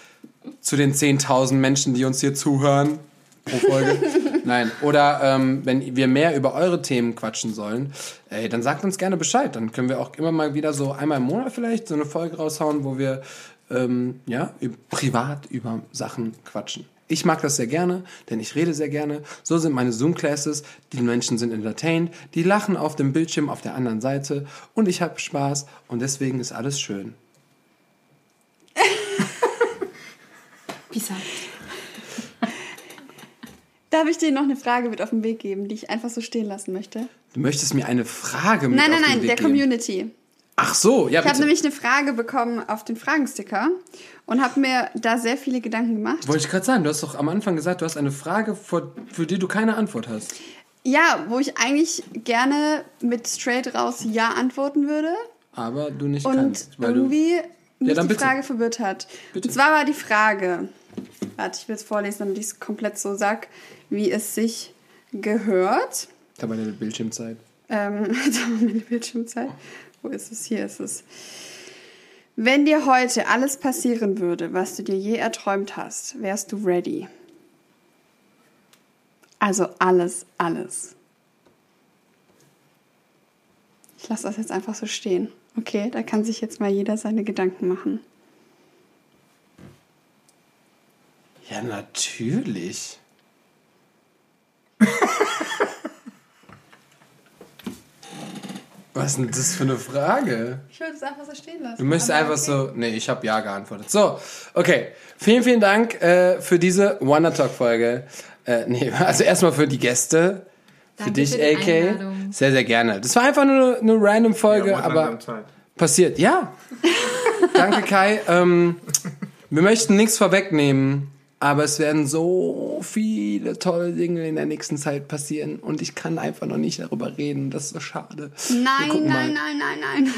zu den 10.000 Menschen, die uns hier zuhören pro Folge. Nein, oder ähm, wenn wir mehr über eure Themen quatschen sollen, ey, dann sagt uns gerne Bescheid. Dann können wir auch immer mal wieder so einmal im Monat vielleicht so eine Folge raushauen, wo wir ähm, ja, privat über Sachen quatschen. Ich mag das sehr gerne, denn ich rede sehr gerne. So sind meine Zoom-Classes. Die Menschen sind entertained, die lachen auf dem Bildschirm auf der anderen Seite und ich habe Spaß und deswegen ist alles schön. Pisa. Darf ich dir noch eine Frage mit auf den Weg geben, die ich einfach so stehen lassen möchte? Du möchtest mir eine Frage mit Nein, auf nein, den nein, Weg der geben. Community. Ach so, ja Ich habe nämlich eine Frage bekommen auf den Fragensticker und habe mir da sehr viele Gedanken gemacht. Wollte ich gerade sagen, du hast doch am Anfang gesagt, du hast eine Frage, vor, für die du keine Antwort hast. Ja, wo ich eigentlich gerne mit straight raus Ja antworten würde Aber du nicht und kannst. Weil du, irgendwie mich dann die bitte. Frage verwirrt hat. Bitte. Und zwar war die Frage, warte, ich will es vorlesen, damit ich es komplett so sag, wie es sich gehört. da war deine Bildschirmzeit. Ähm, da meine Bildschirmzeit. Wo ist es? Hier ist es. Wenn dir heute alles passieren würde, was du dir je erträumt hast, wärst du ready? Also alles, alles. Ich lasse das jetzt einfach so stehen. Okay, da kann sich jetzt mal jeder seine Gedanken machen. Ja, natürlich. Was ist denn das für eine Frage? Ich würde es einfach so stehen lassen. Du möchtest einfach so. Nee, ich habe Ja geantwortet. So, okay. Vielen, vielen Dank äh, für diese Wonder Talk Folge. Äh, nee, also erstmal für die Gäste. Für Danke dich, für die AK. Einladung. Sehr, sehr gerne. Das war einfach nur eine, eine random Folge, Ja, aber passiert. Ja. Danke, Kai. Ähm, wir möchten nichts vorwegnehmen, aber es werden so viele tolle Dinge in der nächsten Zeit passieren und ich kann einfach noch nicht darüber reden. Das ist so schade. Nein, nein, nein, nein,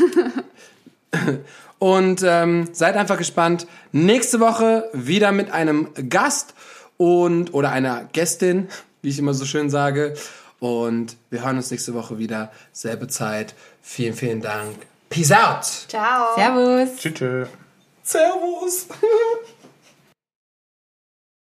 nein. Und ähm, seid einfach gespannt. Nächste Woche wieder mit einem Gast und oder einer Gästin, wie ich immer so schön sage. Und wir hören uns nächste Woche wieder. Selbe Zeit. Vielen, vielen Dank. Peace out. Ciao. Servus. Tschüss. Servus.